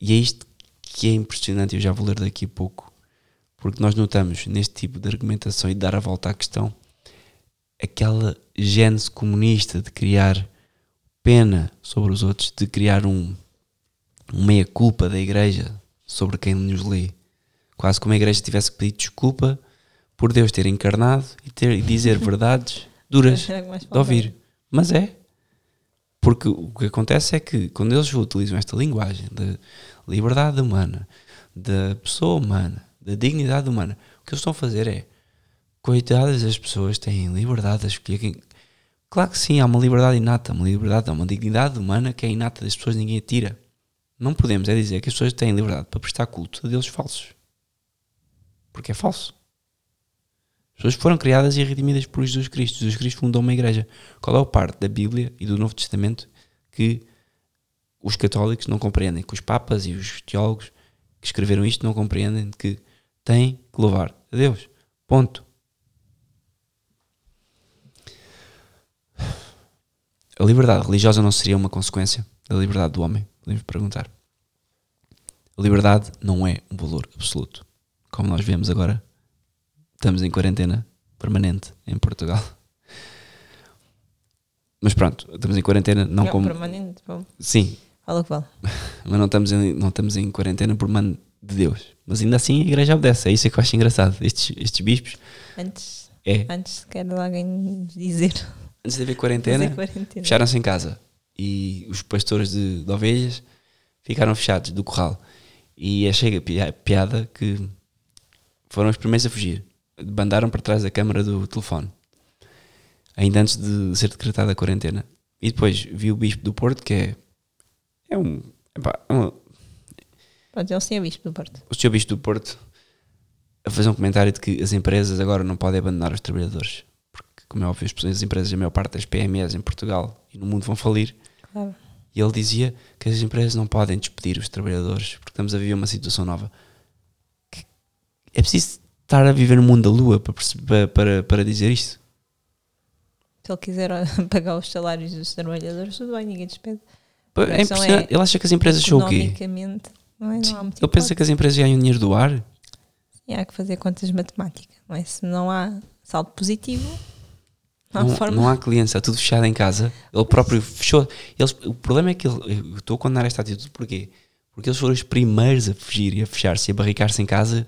e é isto que é impressionante, eu já vou ler daqui a pouco, porque nós notamos neste tipo de argumentação e de dar a volta à questão aquela gênese comunista de criar pena sobre os outros, de criar um, um meia-culpa da igreja sobre quem nos lê. Quase como a igreja tivesse que pedir desculpa por Deus ter encarnado e, ter, e dizer verdades duras de ouvir. Mas é. Porque o que acontece é que quando eles utilizam esta linguagem de liberdade humana, da pessoa humana, da dignidade humana, o que eles estão a fazer é coitadas das pessoas têm liberdade de escolher quem. Claro que sim, há uma liberdade inata, uma liberdade, uma dignidade humana que é inata das pessoas, ninguém a tira. Não podemos é dizer que as pessoas têm liberdade para prestar culto a deuses falsos. Porque é falso. As pessoas foram criadas e redimidas por Jesus Cristo. Jesus Cristo fundou uma igreja. Qual é a parte da Bíblia e do Novo Testamento que os católicos não compreendem? Que os papas e os teólogos que escreveram isto não compreendem que têm que louvar a Deus. Ponto. A liberdade religiosa não seria uma consequência da liberdade do homem? Podemos perguntar. A liberdade não é um valor absoluto. Como nós vemos agora, estamos em quarentena permanente em Portugal. Mas pronto, estamos em quarentena não, Não, como. permanente, bom. Sim, Fala o que vale. mas não estamos, em, não estamos em quarentena por mano de Deus. Mas ainda assim a igreja obedece. É isso que eu acho engraçado. Estes, estes bispos, Antes, é. antes quer alguém dizer. Antes de haver quarentena, quarentena. fecharam-se em casa. E os pastores de, de ovelhas ficaram fechados do corral. E achei a pi- piada que foram os primeiros a fugir. Bandaram para trás da câmara do telefone. Ainda antes de ser decretada a quarentena. E depois vi o bispo do Porto, que é. É um. epá, é uma- Pronto, ele sim é bispo do Porto. o senhor bispo do Porto a fazer um comentário de que as empresas agora não podem abandonar os trabalhadores. Como é óbvio, as empresas, a maior parte das PMEs em Portugal e no mundo vão falir. Claro. E ele dizia que as empresas não podem despedir os trabalhadores porque estamos a viver uma situação nova. Que- É preciso estar a viver no mundo da lua para, para, para, dizer isto. Se ele quiser pagar os salários dos trabalhadores, tudo bem, ninguém despede. É impressionante. é, ele acha que as empresas são o quê? Economicamente, não é? Não Ele pensa que as empresas ganham dinheiro do ar? E há que fazer contas de matemática, não é? Se não há, saldo positivo. Não, há Não, há clientes, está tudo fechado em casa. Ele próprio fechou. Eles, o problema é que ele, eu estou a condenar esta atitude porquê? Porque eles foram os primeiros a fugir e a fechar-se e a barricar-se em casa,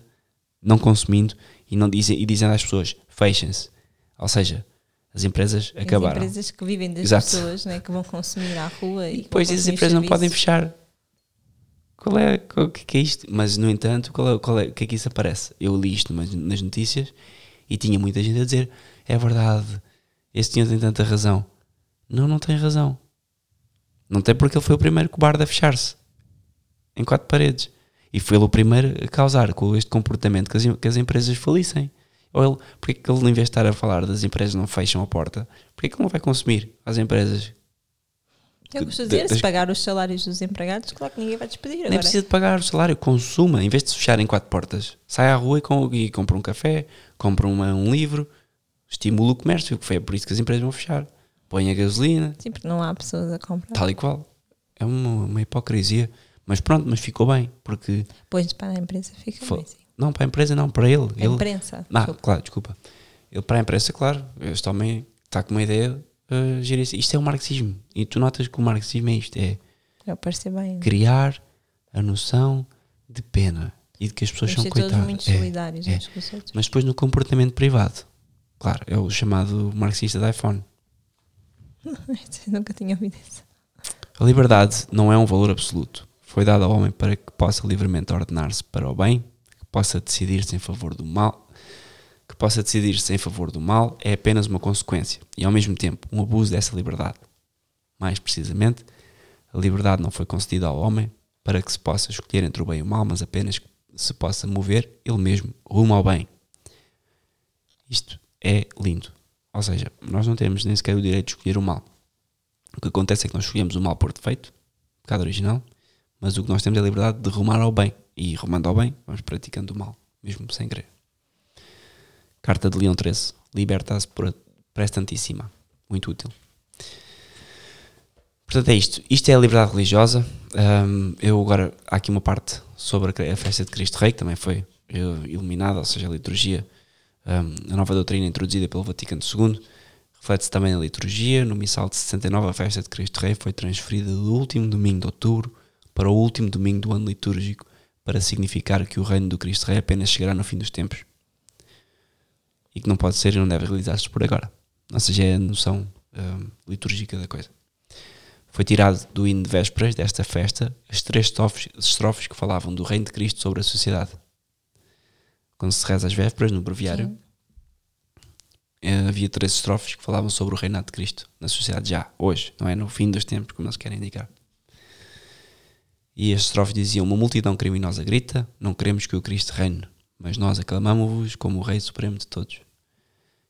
não consumindo e, não dizem, e dizendo às pessoas: fechem-se. Ou seja, as empresas As acabaram. empresas que vivem das Exato. pessoas né, que vão consumir à rua e, E que depois as consumir empresas não podem fechar. Qual é, o que, que é isto? Mas, no entanto, qual é, qual é, o que é que isso aparece? Eu li isto nas notícias e tinha muita gente a dizer: é verdade, esse senhor tem tanta razão. Não, não tem razão. Não tem porque ele foi o primeiro cobarde a fechar-se em quatro paredes. E foi ele o primeiro a causar com este comportamento que as, que as empresas falissem. Ou ele, porque é que ele, em vez de estar a falar das empresas não fecham a porta, porque é que ele não vai consumir às empresas Eu costumo de- dizer, se pagar os salários dos empregados, claro que ninguém vai despedir Nem agora. precisa de pagar o salário, consuma. Em vez de se fechar em quatro portas, sai à rua e, com, e compra um café, compra uma- um livro, estimula o comércio, que foi por isso que as empresas vão fechar. Põe a gasolina, Sim, porque não há pessoas a comprar. tal e qual. É uma, uma hipocrisia. Mas pronto, mas ficou bem, porque. Depois para a empresa fica Fo- bem. sim. Não, para a empresa não, para ele. A ele imprensa. ah, desculpa. claro, desculpa. Ele para a empresa, claro, este homem está com uma ideia, uh. Isto é o marxismo. E tu notas que o marxismo é isto: é parecer bem. criar a noção de pena e de que as pessoas Vamos são coitadas. muito É, solidários é. Mas depois no comportamento privado, claro, é o chamado marxista da iPhone. Nunca tinha ouvido isso. A liberdade não é um valor absoluto. Foi dada ao homem para que possa livremente ordenar-se para o bem, que possa decidir-se em favor do mal, que possa decidir-se em favor do mal é apenas uma consequência e ao mesmo tempo um abuso dessa liberdade. Mais precisamente, a liberdade não foi concedida ao homem para que se possa escolher entre o bem e o mal, mas apenas que se possa mover ele mesmo rumo ao bem. Isto é lindo. Ou seja, nós não temos nem sequer o direito de escolher o mal. O que acontece é que nós escolhemos o mal por defeito, pecado original, mas o que nós temos é a liberdade de rumar ao bem. E rumando ao bem, vamos praticando o mal, mesmo sem querer. Carta de Leão 13. Libertas prestantíssima. Muito útil. Portanto, é isto. Isto é a liberdade religiosa. Hum, eu agora, há aqui uma parte sobre a, a festa de Cristo Rei, que também foi eh, iluminada, ou seja, a liturgia, a nova doutrina introduzida pelo Vaticano II. Reflete-se também na liturgia. No missal de 69, a festa de Cristo Rei foi transferida do último domingo de outubro para o último domingo do ano litúrgico, para significar que o reino do Cristo Rei apenas chegará no fim dos tempos e que não pode ser e não deve realizar-se por agora. Ou seja, é a noção hum, litúrgica da coisa. Foi tirado do hino de vésperas desta festa as três estrofes, estrofes que falavam do reino de Cristo sobre a sociedade. Quando se reza as vésperas, no breviário, Sim. eh, havia três estrofes que falavam sobre o reinado de Cristo na sociedade já, hoje, não é no fim dos tempos, como eles querem indicar. E as estrofes diziam: Uma multidão criminosa grita, não queremos que o Cristo reine, mas nós aclamamos-vos como o Rei Supremo de todos.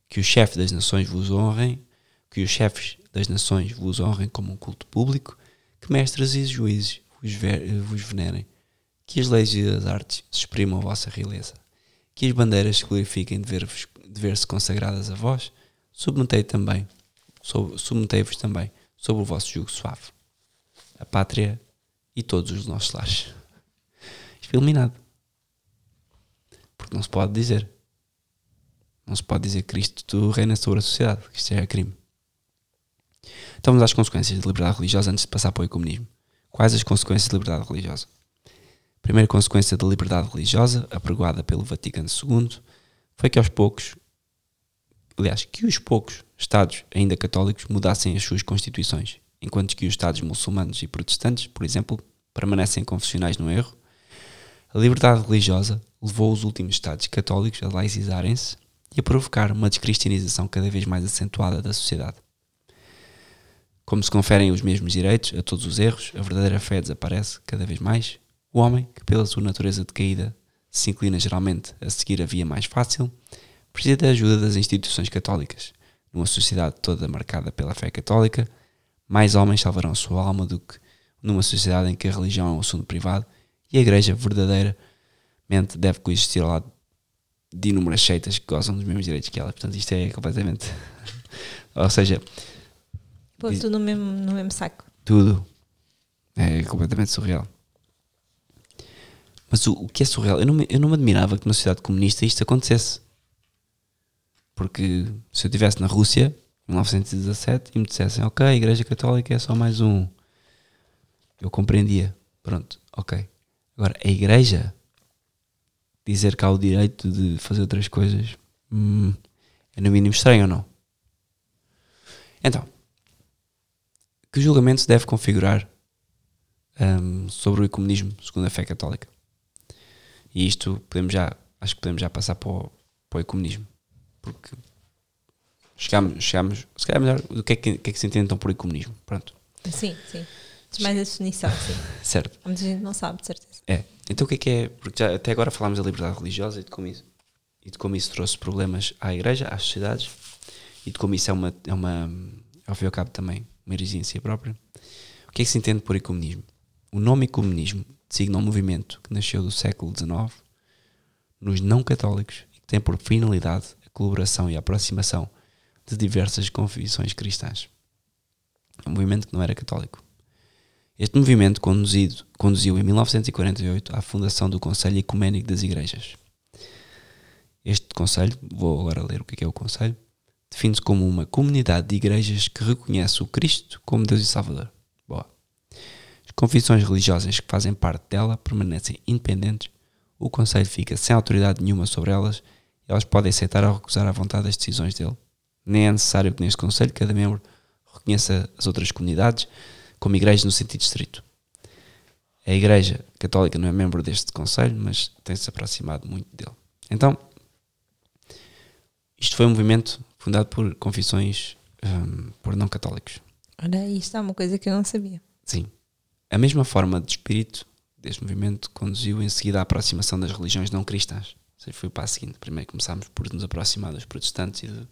Que os chefes das nações vos honrem, que os chefes das nações vos honrem como um culto público, que mestres e juízes vos, ver, vos venerem, que as leis e as artes exprimam a vossa realeza, que as bandeiras se glorifiquem de ver-vos- de ver-se consagradas a vós, submetei também, submetei-vos também sobre o vosso jugo suave. A pátria e todos os nossos lares. Isto foi eliminado. Porque não se pode dizer. Não se pode dizer que Cristo tu reina sobre a sociedade. que Isto é crime. Então vamos às consequências da liberdade religiosa antes de passar para o ecumenismo. Quais as consequências da liberdade religiosa? Primeira consequência da liberdade religiosa, apregoada pelo Vaticano II, foi que aos poucos, aliás, que os poucos Estados ainda católicos mudassem as suas constituições, enquanto que os Estados muçulmanos e protestantes, por exemplo, permanecem confessionais no erro. A liberdade religiosa levou os últimos Estados católicos a laicizarem-se e a provocar uma descristianização cada vez mais acentuada da sociedade. Como se conferem os mesmos direitos a todos os erros, a verdadeira fé desaparece cada vez mais. O homem, que pela sua natureza decaída se inclina geralmente a seguir a via mais fácil, precisa da ajuda das instituições católicas. Numa sociedade toda marcada pela fé católica, mais homens salvarão a sua alma do que numa sociedade em que a religião é um assunto privado e a igreja verdadeiramente deve coexistir ao lado de inúmeras seitas que gozam dos mesmos direitos que ela. Portanto, isto é completamente. Ou seja, Pô, tudo no mesmo, no mesmo saco. tudo é completamente surreal. Mas o, o que é surreal? Eu não, me, eu não me admirava que numa sociedade comunista isto acontecesse. Porque se eu estivesse na Rússia, em 1917, e me dissessem, ok, a Igreja Católica é só mais um, eu compreendia. Pronto, ok. Agora, a Igreja dizer que há o direito de fazer outras coisas hum, é no mínimo estranho ou não? Então, que julgamento se deve configurar um, sobre o ecumenismo segundo a fé católica? E isto podemos já, acho que podemos já passar para o, para o ecumenismo, porque chegamos, chegamos, se calhar melhor, o que é que, que, é que se entende então por ecumenismo? Pronto. Sim, sim. Mais a definição, sim. Certo. Muita gente não sabe, de certeza. É. Então o que é que é? Porque já, até agora falámos da liberdade religiosa e de como isso, e de como isso trouxe problemas à igreja, às sociedades, e de como isso é uma, é uma ao fim e ao cabo também, uma heresia em si própria. O que é que se entende por ecumenismo? O nome ecumenismo designa um movimento que nasceu do século XIX nos não católicos e que tem por finalidade a colaboração e a aproximação de diversas confissões cristãs. Um movimento que não era católico. Este movimento conduzido, conduziu em 1948 à fundação do Conselho Ecuménico das Igrejas. Este Conselho, vou agora ler o que é, é o Conselho, define-se como uma comunidade de igrejas que reconhece o Cristo como Deus e Salvador. Confissões religiosas que fazem parte dela permanecem independentes, o Conselho fica sem autoridade nenhuma sobre elas e elas podem aceitar ou recusar à vontade as decisões dele. Nem é necessário que neste Conselho cada membro reconheça as outras comunidades como igreja no sentido estrito. A Igreja Católica não é membro deste Conselho, mas tem-se aproximado muito dele. Então, isto foi um movimento fundado por confissões um, por não católicos. Olha, isto é uma coisa que eu não sabia. Sim. A mesma forma de espírito deste movimento conduziu em seguida à aproximação das religiões não cristãs. Ou seja, foi o passo seguinte. Primeiro começámos por nos aproximar dos protestantes e de,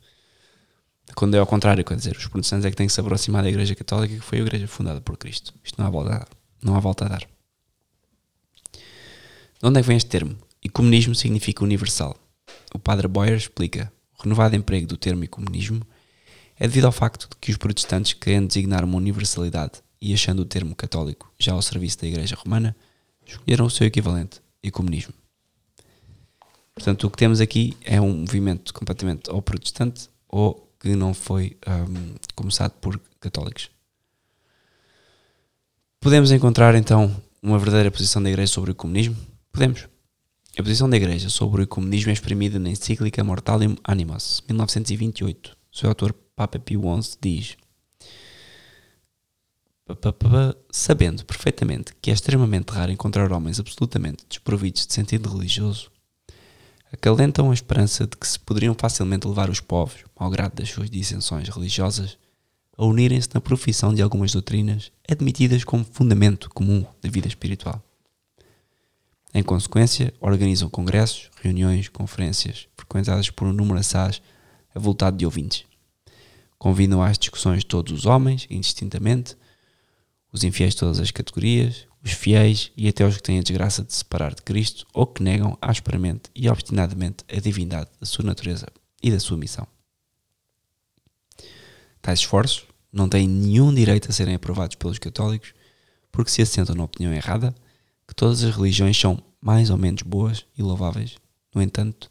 quando é ao contrário, quer dizer, os protestantes é que têm que se aproximar da Igreja Católica, que foi a Igreja fundada por Cristo. Isto não há volta a dar. Não há volta a dar. De onde é que vem este termo? Ecumenismo significa universal. O padre Boyer explica: o renovado emprego do termo ecumenismo é devido ao facto de que os protestantes, querendo designar uma universalidade e achando o termo católico já ao serviço da Igreja Romana, escolheram o seu equivalente, ecumenismo. Portanto, o que temos aqui é um movimento completamente ou protestante ou que não foi um, começado por católicos. Podemos encontrar então uma verdadeira posição da Igreja sobre o comunismo? Podemos. A posição da Igreja sobre o comunismo é exprimida na encíclica Mortalium Animos, 1928. Seu autor, Papa Pio XI, diz: Sabendo perfeitamente que é extremamente raro encontrar homens absolutamente desprovidos de sentido religioso, acalentam a esperança de que se poderiam facilmente levar os povos, malgrado das suas dissensões religiosas, a unirem-se na profissão de algumas doutrinas admitidas como fundamento comum da vida espiritual. Em consequência, organizam congressos, reuniões, conferências, frequentadas por um número assaz avultado de ouvintes. Convidam às discussões todos os homens, indistintamente, os infiéis de todas as categorias, os fiéis e até os que têm a desgraça de se separar de Cristo ou que negam asperamente e obstinadamente a divindade da sua natureza e da sua missão. Tais esforços não têm nenhum direito a serem aprovados pelos católicos porque se assentam na opinião errada que todas as religiões são mais ou menos boas e louváveis, no entanto,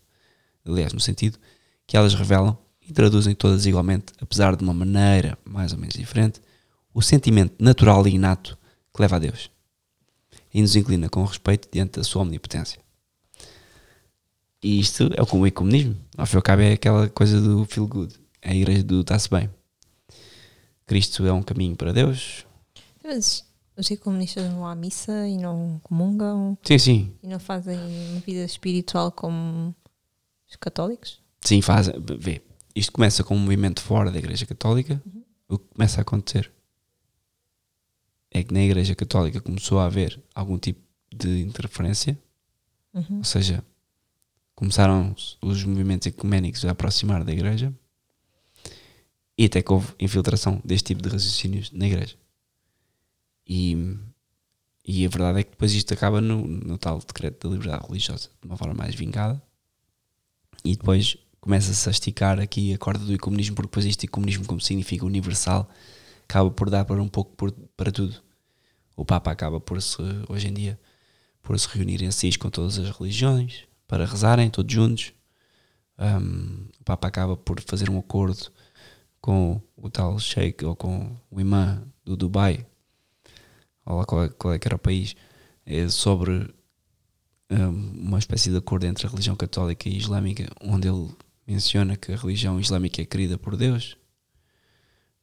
aliás, no sentido que elas revelam e traduzem todas igualmente, apesar de uma maneira mais ou menos diferente, o sentimento natural e inato que leva a Deus e nos inclina com respeito diante da sua omnipotência. E isto é o ecumenismo. Ao fim e ao cabo é aquela coisa do feel good. É a igreja do está-se bem. Cristo é um caminho para Deus. Mas os ecumenistas não vão à missa e não comungam. Sim, sim. E não fazem uma vida espiritual como os católicos? Sim, fazem. Vê, isto começa com um movimento fora da igreja católica. Uhum. O que começa a acontecer é que na Igreja Católica começou a haver algum tipo de interferência, uhum. ou seja, começaram os movimentos ecuménicos a aproximar da Igreja e até que houve infiltração deste tipo de raciocínios na Igreja. E, e a verdade é que depois isto acaba no, no tal decreto da liberdade religiosa, de uma forma mais vingada, e depois começa-se a esticar aqui a corda do ecumenismo, porque depois este ecumenismo, como significa universal, acaba por dar para um pouco por, para tudo. O Papa acaba por se, hoje em dia, por se reunir em si com todas as religiões, para rezarem todos juntos, um, o Papa acaba por fazer um acordo com o tal Sheikh ou com o imã do Dubai, ou lá qual é, qual é que era o país, é sobre um, uma espécie de acordo entre a religião católica e islâmica, onde ele menciona que a religião islâmica é querida por Deus,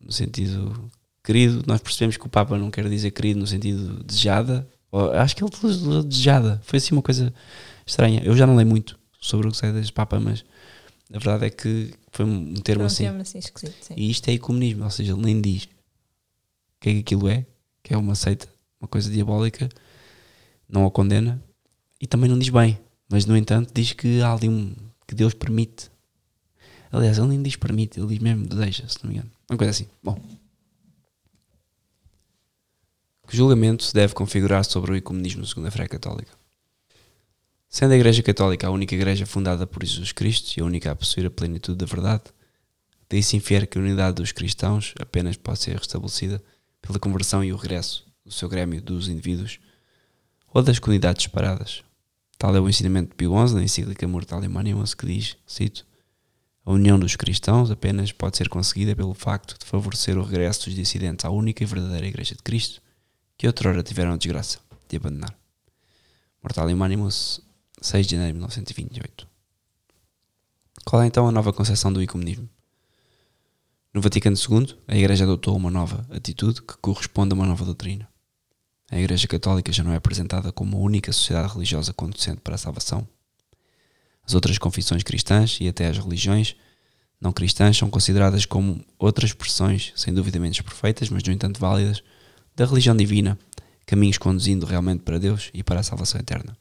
no sentido querido, nós percebemos que o Papa não quer dizer querido no sentido desejada, acho que ele usou desejada, foi assim uma coisa estranha. Eu já não leio muito sobre o que sai deste Papa, mas a verdade é que foi um termo um assim. termo assim. E isto é ecumenismo, ou seja, ele nem diz o que é que aquilo é, que é uma seita, uma coisa diabólica, não a condena e também não diz bem, mas no entanto diz que há ali um que Deus permite. Aliás, ele nem diz permite, ele diz mesmo deseja, se não me engano. Uma coisa assim. Bom. Que julgamento se deve configurar sobre o ecumenismo segundo a fé católica? Sendo a Igreja Católica a única igreja fundada por Jesus Cristo e a única a possuir a plenitude da verdade, daí se infere que a unidade dos cristãos apenas pode ser restabelecida pela conversão e o regresso do seu grêmio dos indivíduos ou das comunidades separadas. Tal é o ensinamento de Pio XI na encíclica Mortalim Animus que diz, cito, a união dos cristãos apenas pode ser conseguida pelo facto de favorecer o regresso dos dissidentes à única e verdadeira Igreja de Cristo que outrora tiveram a desgraça de abandonar. Mortalim Animus, 6 de janeiro de 1928. Qual é então a nova concepção do ecumenismo? No Vaticano II, a Igreja adotou uma nova atitude que corresponde a uma nova doutrina. A Igreja Católica já não é apresentada como a única sociedade religiosa conducente para a salvação. As outras confissões cristãs e até as religiões não cristãs são consideradas como outras expressões, sem dúvida menos perfeitas, mas no entanto válidas, da religião divina, caminhos conduzindo realmente para Deus e para a salvação eterna.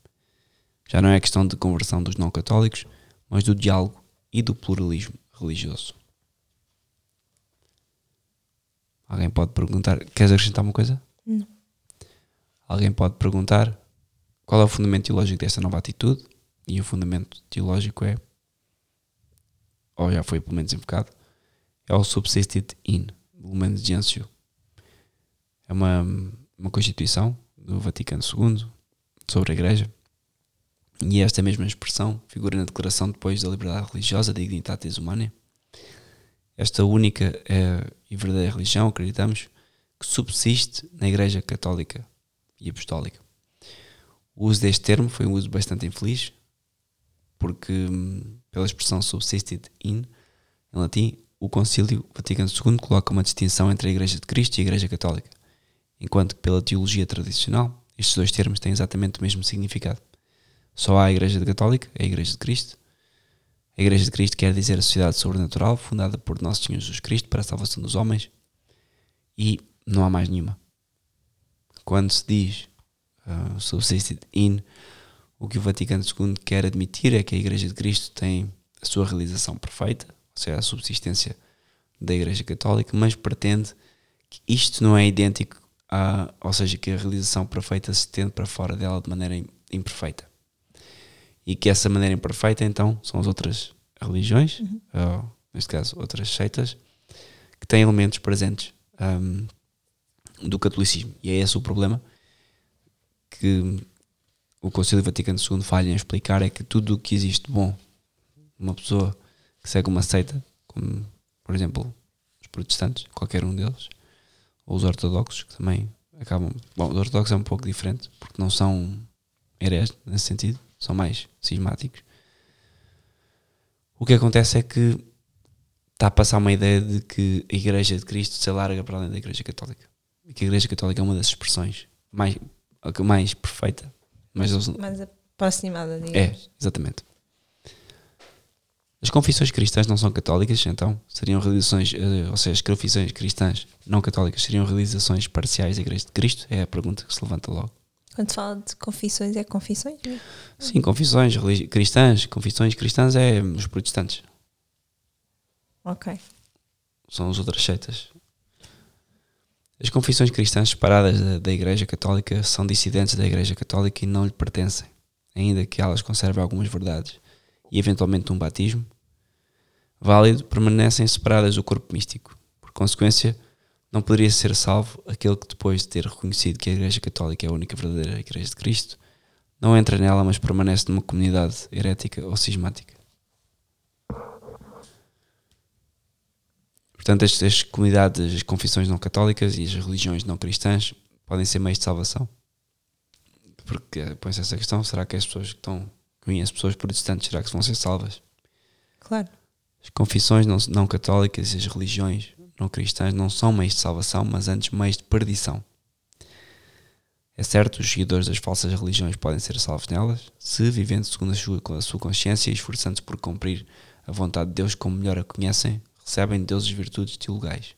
Já não é questão de conversão dos não católicos, mas do diálogo e do pluralismo religioso. Alguém pode perguntar: queres acrescentar uma coisa? Não. Alguém pode perguntar qual é o fundamento teológico desta nova atitude? E o fundamento teológico é, ou já foi pelo menos invocado, é o subsisted in, Lumen Gentium. É uma, uma constituição do Vaticano II sobre a Igreja. E esta mesma expressão figura na declaração depois da liberdade religiosa da Dignitatis Humanae. Esta única é, e verdadeira religião, acreditamos, que subsiste na Igreja Católica e Apostólica. O uso deste termo foi um uso bastante infeliz, porque, hum, pela expressão subsisted in, em latim, o Concílio Vaticano II coloca uma distinção entre a Igreja de Cristo e a Igreja Católica, enquanto que, pela teologia tradicional, estes dois termos têm exatamente o mesmo significado. Só há a Igreja Católica, a Igreja de Cristo. A Igreja de Cristo quer dizer a sociedade sobrenatural fundada por Nosso Senhor Jesus Cristo para a salvação dos homens, e não há mais nenhuma. Quando se diz uh, subsisted in, o que o Vaticano II quer admitir é que a Igreja de Cristo tem a sua realização perfeita, ou seja, a subsistência da Igreja Católica, mas pretende que isto não é idêntico a, ou seja, que a realização perfeita se estende para fora dela de maneira imperfeita. E que essa maneira imperfeita, então, são as outras religiões, Uhum. ou, neste caso, outras seitas, que têm elementos presentes um, do catolicismo. E é esse o problema que o Concílio Vaticano II falha em explicar é que tudo o que existe bom uma pessoa que segue uma seita, como por exemplo os protestantes, qualquer um deles, ou os ortodoxos, que também acabam. Bom, os ortodoxos é um pouco diferente, porque não são hereges nesse sentido, são mais cismáticos. O que acontece é que está a passar uma ideia de que a Igreja de Cristo se alarga para além da Igreja Católica. E que a Igreja Católica é uma das expressões mais, mais perfeita. Mas eles, Mais aproximada, é, digamos. exatamente. As confissões cristãs não são católicas, então seriam realizações, eh, ou seja, as confissões cristãs não católicas seriam realizações parciais da Igreja de Cristo? É a pergunta que se levanta logo. Quando se fala de confissões, é confissões? né? Sim, confissões cristãs, confissões cristãs é os protestantes, Ok. são as outras seitas. As confissões cristãs separadas da, da Igreja Católica são dissidentes da Igreja Católica e não lhe pertencem, ainda que elas conservem algumas verdades e eventualmente um batismo válido, permanecem separadas do corpo místico. Por consequência, não poderia ser salvo aquele que depois de ter reconhecido que a Igreja Católica é a única verdadeira Igreja de Cristo, não entra nela, mas permanece numa comunidade herética ou cismática. Portanto, as, as comunidades, as confissões não católicas e as religiões não cristãs podem ser meios de salvação. Porque põe-se essa questão: será que as pessoas que estão, conheço pessoas protestantes, será que vão ser salvas? Claro. As confissões não, não católicas e as religiões não cristãs não são meios de salvação, mas antes meios de perdição. É certo, os seguidores das falsas religiões podem ser salvos nelas, se vivendo segundo a sua, a sua consciência e esforçando-se por cumprir a vontade de Deus como melhor a conhecem, recebem de Deus as virtudes teologais.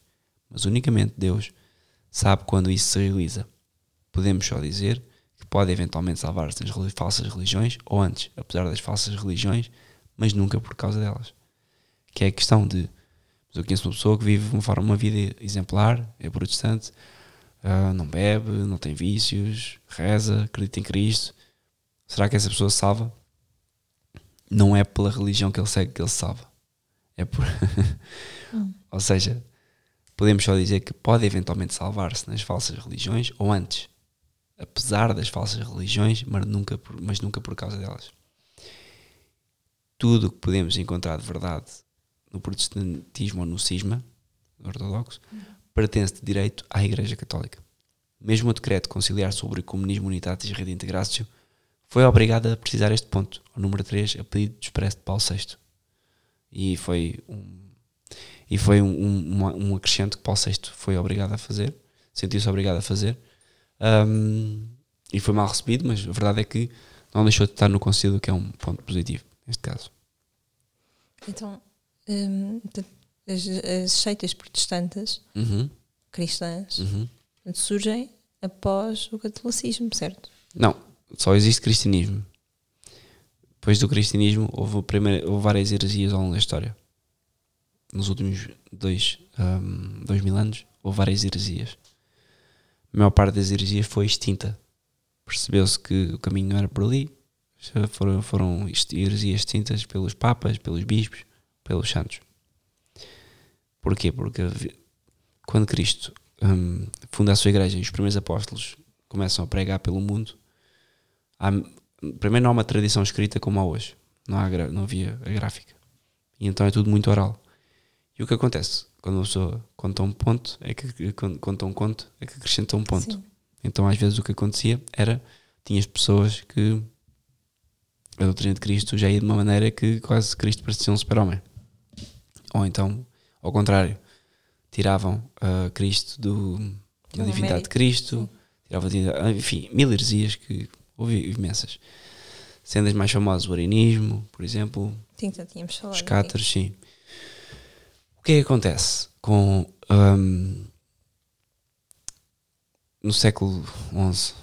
Mas unicamente Deus sabe quando isso se realiza. Podemos só dizer que pode eventualmente salvar-se das falsas religiões, ou antes, apesar das falsas religiões, mas nunca por causa delas. Que é a questão de. eu conheço uma pessoa que vive uma, forma, uma vida exemplar, é protestante, uh, não bebe, não tem vícios, reza, acredita em Cristo. Será que essa pessoa salva? Não é pela religião que ele segue que ele salva. É por. hum. Ou seja, podemos só dizer que pode eventualmente salvar-se nas falsas religiões, ou antes, apesar das falsas religiões, mas nunca por, mas nunca por causa delas. Tudo o que podemos encontrar de verdade no protestantismo ou no cisma ortodoxo uhum. pertence de direito à Igreja Católica. Mesmo o decreto conciliar sobre o comunismo unitatis redintegratio foi obrigado a precisar este ponto, o número 3, a pedido expresso de Paulo VI. E foi um, e foi um, um, um acrescento que Paulo VI foi obrigado a fazer, sentiu-se obrigado a fazer, um, e foi mal recebido, mas a verdade é que não deixou de estar no concílio, que é um ponto positivo, neste caso. Então, hum, as, as, seitas protestantes uhum. cristãs uhum. surgem após o catolicismo, certo? Não, só existe cristianismo. Depois do cristianismo houve, primeira, houve várias heresias ao longo da história. Nos últimos dois, um, dois mil anos houve várias heresias. A maior parte das heresias foi extinta. Percebeu-se que o caminho não era por ali. Foram, foram heresias extintas pelos papas, pelos bispos, pelos santos. Porquê? Porque quando Cristo um, funda a sua igreja e os primeiros apóstolos começam a pregar pelo mundo, há, primeiro não há uma tradição escrita como há hoje. Não, há, não havia a gráfica. E então é tudo muito oral. E o que acontece? Quando uma pessoa conta um ponto, é que conta um conto, é que acrescenta um ponto. Sim. Então às vezes o que acontecia era, tinhas pessoas que a doutrina de Cristo já ia de uma maneira que quase Cristo parecia um super-homem. Ou então, ao contrário, tiravam uh, Cristo do, da divindade de Cristo, tiravam, enfim, mil heresias que houve imensas. Sendo as mais famosas o arianismo, por exemplo. Sim, já tínhamos falado. Os cátaros, sim. O que é que acontece com. Um, no século XI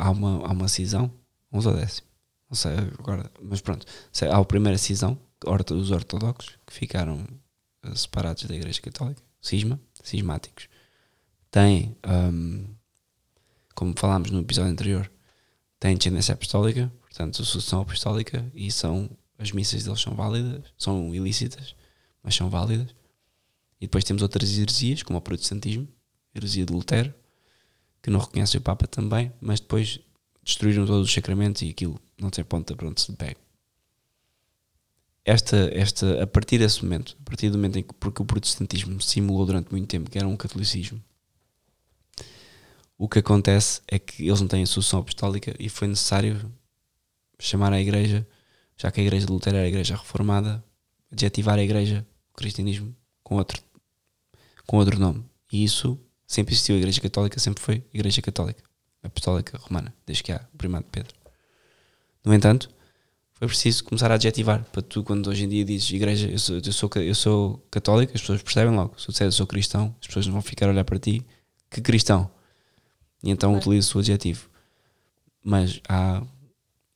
há uma, há uma cisão, 11 ou décimo, não sei agora, mas pronto, há a primeira cisão, os ortodoxos, que ficaram eh, separados da Igreja Católica, cisma, cismáticos, têm, um, como falámos no episódio anterior, têm descendência apostólica, portanto, sucessão apostólica, e são as missas deles são válidas, são ilícitas, mas são válidas. E depois temos outras heresias, como o protestantismo, heresia de Lutero, que não reconhece o Papa também, mas depois destruíram todos os sacramentos e aquilo não tem ponta para onde se pega. Esta, esta, a partir desse momento, a partir do momento em que porque o protestantismo simulou durante muito tempo que era um catolicismo, o que acontece é que eles não têm solução apostólica e foi necessário chamar a igreja, já que a igreja de Lutero era a igreja reformada, adjetivar a igreja, o cristianismo, com outro, com outro nome. E isso sempre existiu. A igreja católica sempre foi igreja católica, apostólica romana, desde que há o primado de Pedro. No entanto, foi preciso começar a adjetivar. Para tu, quando hoje em dia dizes igreja, eu sou, eu sou, eu sou católico, as pessoas percebem logo. Se tu disseres eu sou cristão, as pessoas não vão ficar a olhar para ti, que cristão. E então utiliza o adjetivo. Mas há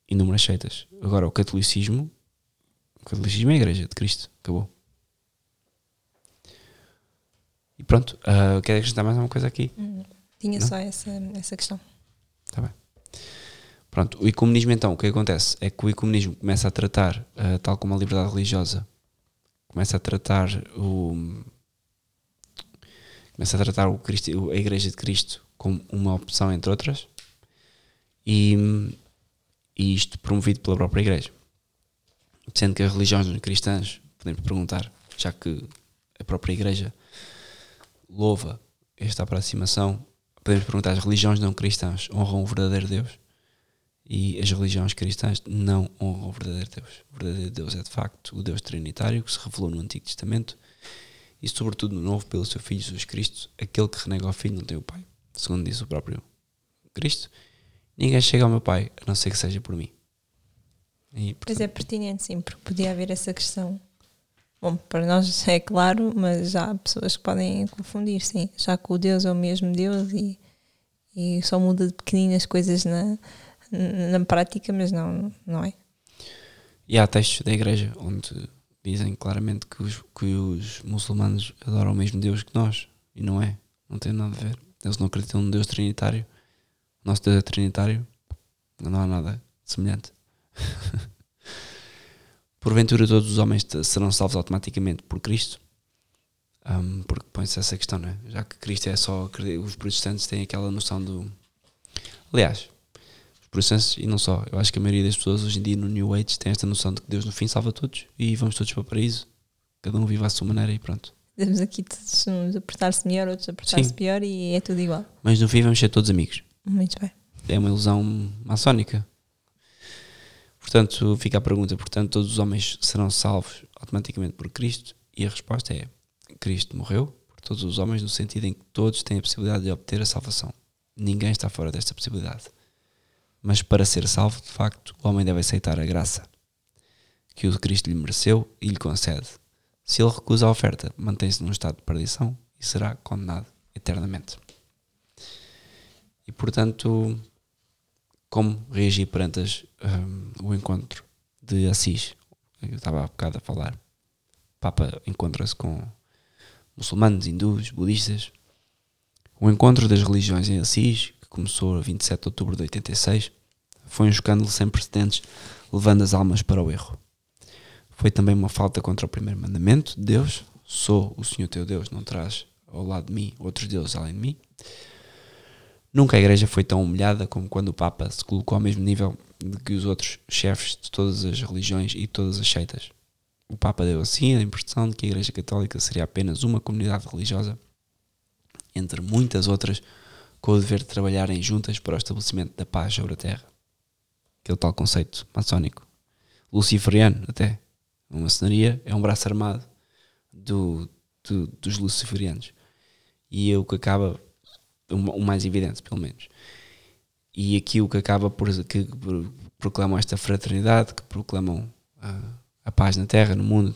inúmeras seitas. Agora, o catolicismo, o catolicismo é a igreja de Cristo. Acabou. E pronto, uh, quer acrescentar mais alguma coisa aqui? Hum, tinha Não? só essa, essa questão. Está bem. Pronto, o ecumenismo então, o que acontece é que o ecumenismo começa a tratar, uh, tal como a liberdade religiosa, começa a tratar o começa a tratar o Cristo, a Igreja de Cristo como uma opção entre outras e, e isto promovido pela própria Igreja. Sendo que as religiões cristãs, podemos perguntar, já que a própria Igreja louva esta aproximação, podemos perguntar: as religiões não cristãs honram o verdadeiro Deus? E as religiões cristãs não honram o verdadeiro Deus. O verdadeiro Deus é de facto o Deus Trinitário que se revelou no Antigo Testamento e, sobretudo, no Novo, pelo seu Filho Jesus Cristo. Aquele que renega ao Filho não tem o Pai, segundo diz o próprio Cristo. Ninguém chega ao meu Pai a não ser que seja por mim. E, portanto, pois é pertinente, sim, porque podia haver essa questão. Bom, para nós é claro, mas já há pessoas que podem confundir, sim. Já que o Deus é o mesmo Deus e, e só muda de pequeninas coisas na, na prática, mas não, não é. E há textos da igreja onde dizem claramente que os, que os muçulmanos adoram o mesmo Deus que nós, e não é, não tem nada a ver. Eles não acreditam no Deus Trinitário. O nosso Deus é Trinitário, não há nada semelhante. Porventura todos os homens serão salvos automaticamente por Cristo? Um, porque põe-se essa questão, não é? Já que Cristo é só. Os protestantes têm aquela noção do. Aliás, os protestantes, e não só, eu acho que a maioria das pessoas hoje em dia no New Age tem esta noção de que Deus no fim salva todos e vamos todos para o paraíso. Cada um vive à sua maneira e pronto. Temos aqui todos uns a portar-se melhor, outros a portar-se pior e é tudo igual. Mas no fim vamos ser todos amigos. Muito bem. É uma ilusão maçónica. Portanto, fica a pergunta: portanto, todos os homens serão salvos automaticamente por Cristo? E a resposta é: Cristo morreu por todos os homens, no sentido em que todos têm a possibilidade de obter a salvação. Ninguém está fora desta possibilidade. Mas para ser salvo, de facto, o homem deve aceitar a graça que o Cristo lhe mereceu e lhe concede. Se ele recusa a oferta, mantém-se num estado de perdição e será condenado eternamente. E portanto, como reagir perante as, um, o encontro de Assis. Eu estava há bocado a falar. O Papa encontra-se com muçulmanos, hindus, budistas. O encontro das religiões em Assis, que começou a 27 de outubro de 86, foi um escândalo sem precedentes, levando as almas para o erro. Foi também uma falta contra o primeiro mandamento de Deus: Sou o Senhor teu Deus, não traz ao lado de mim outros deuses além de mim. Nunca a Igreja foi tão humilhada como quando o Papa se colocou ao mesmo nível de que os outros chefes de todas as religiões e todas as seitas. O Papa deu assim a impressão de que a Igreja Católica seria apenas uma comunidade religiosa, entre muitas outras, com o dever de trabalharem juntas para o estabelecimento da paz sobre a Terra. Aquele tal conceito maçónico. Luciferiano, até. Uma maçonaria é um braço armado do, do, dos luciferianos. E é o que acaba o mais evidente, pelo menos. E aqui o que acaba por que proclamam esta fraternidade, que proclamam a, a paz na terra, no mundo,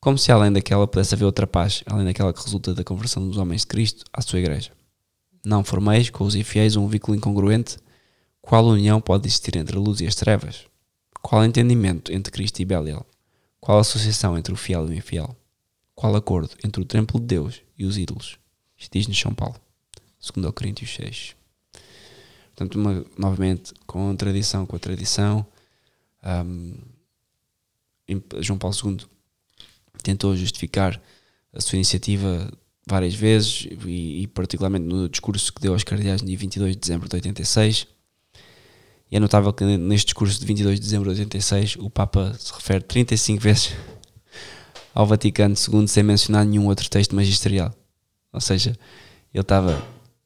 como se além daquela pudesse haver outra paz, além daquela que resulta da conversão dos homens de Cristo à sua igreja. Não formeis com os infiéis um vínculo incongruente, qual união pode existir entre a luz e as trevas? Qual entendimento entre Cristo e Belial? Qual associação entre o fiel e o infiel? Qual acordo entre o templo de Deus e os ídolos? Isto diz-nos São Paulo, segundo ao Coríntios 6. Portanto, uma, novamente, com a tradição, com a tradição, um, João Paulo II tentou justificar a sua iniciativa várias vezes e, e, particularmente no discurso que deu aos cardeais no dia 22 de dezembro de 86. E é notável que neste discurso de 22 de dezembro de 86 o Papa se refere 35 vezes ao Vaticano II sem mencionar nenhum outro texto magisterial. Ou seja, ele estava,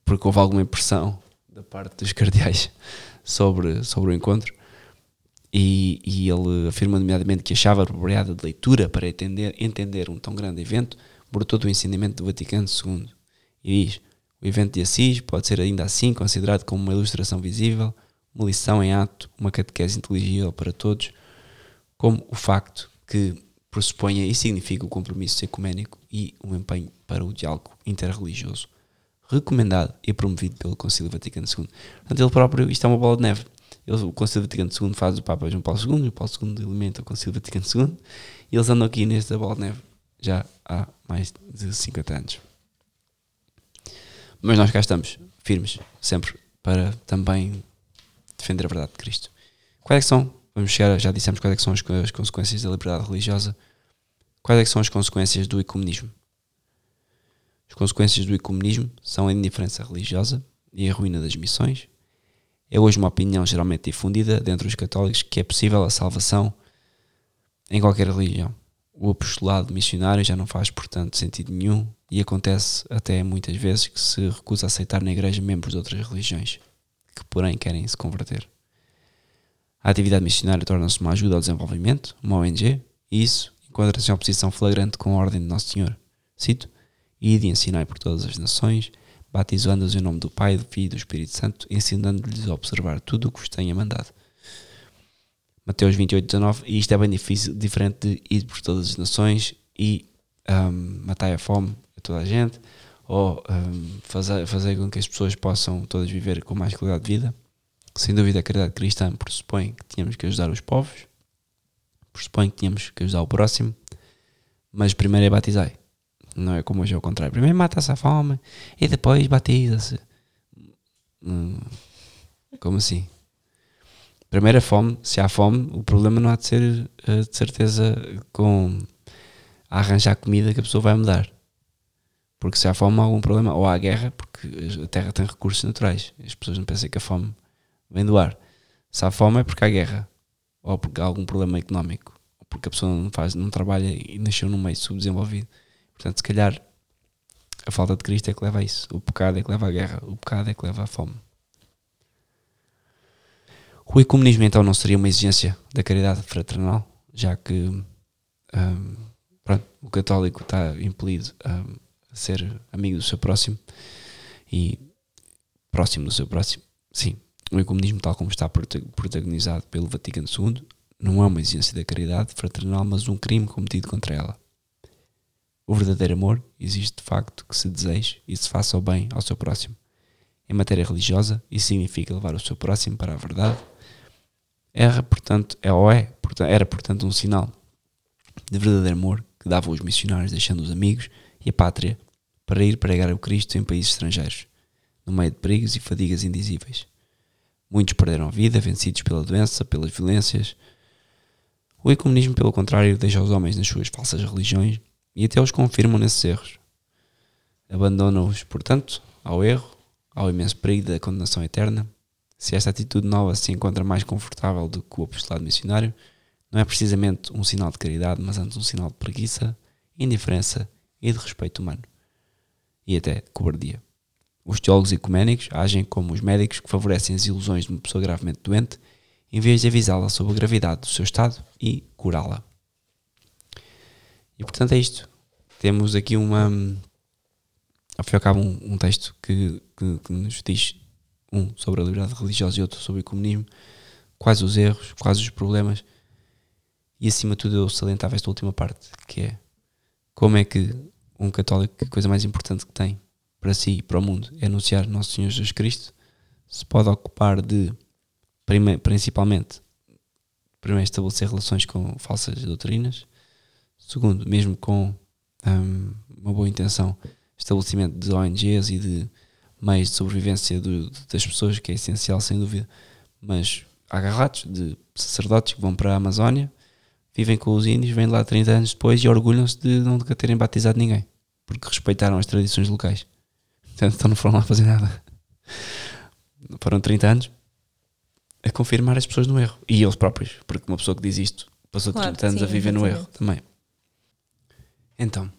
porque houve alguma impressão da parte dos cardeais sobre, sobre o encontro, e, e ele afirma nomeadamente que achava apropriada de leitura para entender, entender um tão grande evento, brotou do ensinamento do Vaticano II. E diz: o evento de Assis pode ser ainda assim considerado como uma ilustração visível, uma lição em ato, uma catequese inteligível para todos, como o facto que pressuponha e significa o compromisso ecuménico e um empenho para o diálogo interreligioso, recomendado e promovido pelo Concílio Vaticano II. Portanto, ele próprio, isto é uma bola de neve. Ele, o Concílio Vaticano II faz o Papa João Paulo II, o Paulo II alimenta o Concílio Vaticano II, e eles andam aqui nesta bola de neve já há mais de 50 anos. Mas nós cá estamos, firmes, sempre, para também defender a verdade de Cristo. Quais é são, vamos chegar, já dissemos quais é são as, as consequências da liberdade religiosa, quais é são as consequências do ecumenismo? As consequências do ecumenismo são a indiferença religiosa e a ruína das missões. É hoje uma opinião geralmente difundida dentre os católicos que é possível a salvação em qualquer religião. o apostolado missionário já não faz, portanto, sentido nenhum e acontece até muitas vezes que se recusa a aceitar na igreja membros de outras religiões, que porém querem se converter. A atividade missionária torna-se uma ajuda ao desenvolvimento, uma ONG, e isso encontra-se em oposição flagrante com a ordem de Nosso Senhor. Cito: Ide e ensinai por todas as nações, batizando-os em nome do Pai, do Filho e do Espírito Santo, ensinando-lhes a observar tudo o que vos tenha mandado. Mateus 28, 19, e isto é bem difícil, diferente de ir por todas as nações e um, matar a fome a toda a gente, ou um, fazer, fazer com que as pessoas possam todas viver com mais qualidade de vida. Sem dúvida, a caridade cristã pressupõe que tínhamos que ajudar os povos, pressupõe que tínhamos que ajudar o próximo, mas primeiro é batizar. Não é como hoje é o contrário. Primeiro mata-se a fome e depois batiza-se. Hum, como assim? Primeiro a fome. Se há fome, o problema não há de ser eh, de certeza com a arranjar comida que a pessoa vai mudar. Porque se há fome, há algum problema. Ou há guerra, porque a terra tem recursos naturais. As pessoas não pensam que a fome vem do ar. Se há fome é porque há guerra. Ou porque há algum problema económico. Ou porque a pessoa não, faz, não trabalha e nasceu num meio subdesenvolvido. Portanto, se calhar a falta de Cristo é que leva a isso. O pecado é que leva à guerra. O pecado é que leva à fome. O ecumenismo então não seria uma exigência da caridade fraternal, já que um, pronto, o católico está impelido a ser amigo do seu próximo e próximo do seu próximo. Sim, o ecumenismo, tal como está protagonizado pelo Vaticano II, não é uma exigência da caridade fraternal, mas um crime cometido contra ela. O verdadeiro amor existe de facto que se deseje e se faça o bem ao seu próximo. Em matéria religiosa, isso significa levar o seu próximo para a verdade. Era, portanto, é ou é, era, portanto, um sinal de verdadeiro amor que davam os missionários deixando os amigos e a pátria para ir pregar o Cristo em países estrangeiros, no meio de perigos e fadigas indizíveis. Muitos perderam a vida, vencidos pela doença, pelas violências. O ecumenismo, pelo contrário, deixa os homens nas suas falsas religiões e até os confirmam nesses erros. Abandonam-os, portanto, ao erro, ao imenso perigo da condenação eterna. Se esta atitude nova se encontra mais confortável do que o apostolado missionário, não é precisamente um sinal de caridade, mas antes um sinal de preguiça, indiferença e de respeito humano. E até cobardia. Os teólogos ecuménicos agem como os médicos que favorecem as ilusões de uma pessoa gravemente doente, em vez de avisá-la sobre a gravidade do seu estado e curá-la. E portanto é isto. Temos aqui uma. Ao fim e ao cabo, um, um texto que, que, que, nos diz um sobre a liberdade religiosa e outro sobre o comunismo, quais os erros, quais os problemas. E acima de tudo eu salientava esta última parte, que é como é que um católico, a coisa mais importante que tem para si e para o mundo é anunciar Nosso Senhor Jesus Cristo, se pode ocupar de, principalmente, primeiro estabelecer relações com falsas doutrinas, segundo, mesmo com um, uma boa intenção, estabelecimento de ONGs e de meios de sobrevivência do, das pessoas, que é essencial sem dúvida, mas há de sacerdotes que vão para a Amazónia, vivem com os índios, vêm lá 30 anos depois e orgulham-se de nunca terem batizado ninguém, porque respeitaram as tradições locais. Portanto, então não foram lá fazer nada. Foram 30 anos a confirmar as pessoas no erro. E eles próprios, porque uma pessoa que diz isto passou claro, 30 anos sim, a viver no erro também. Então,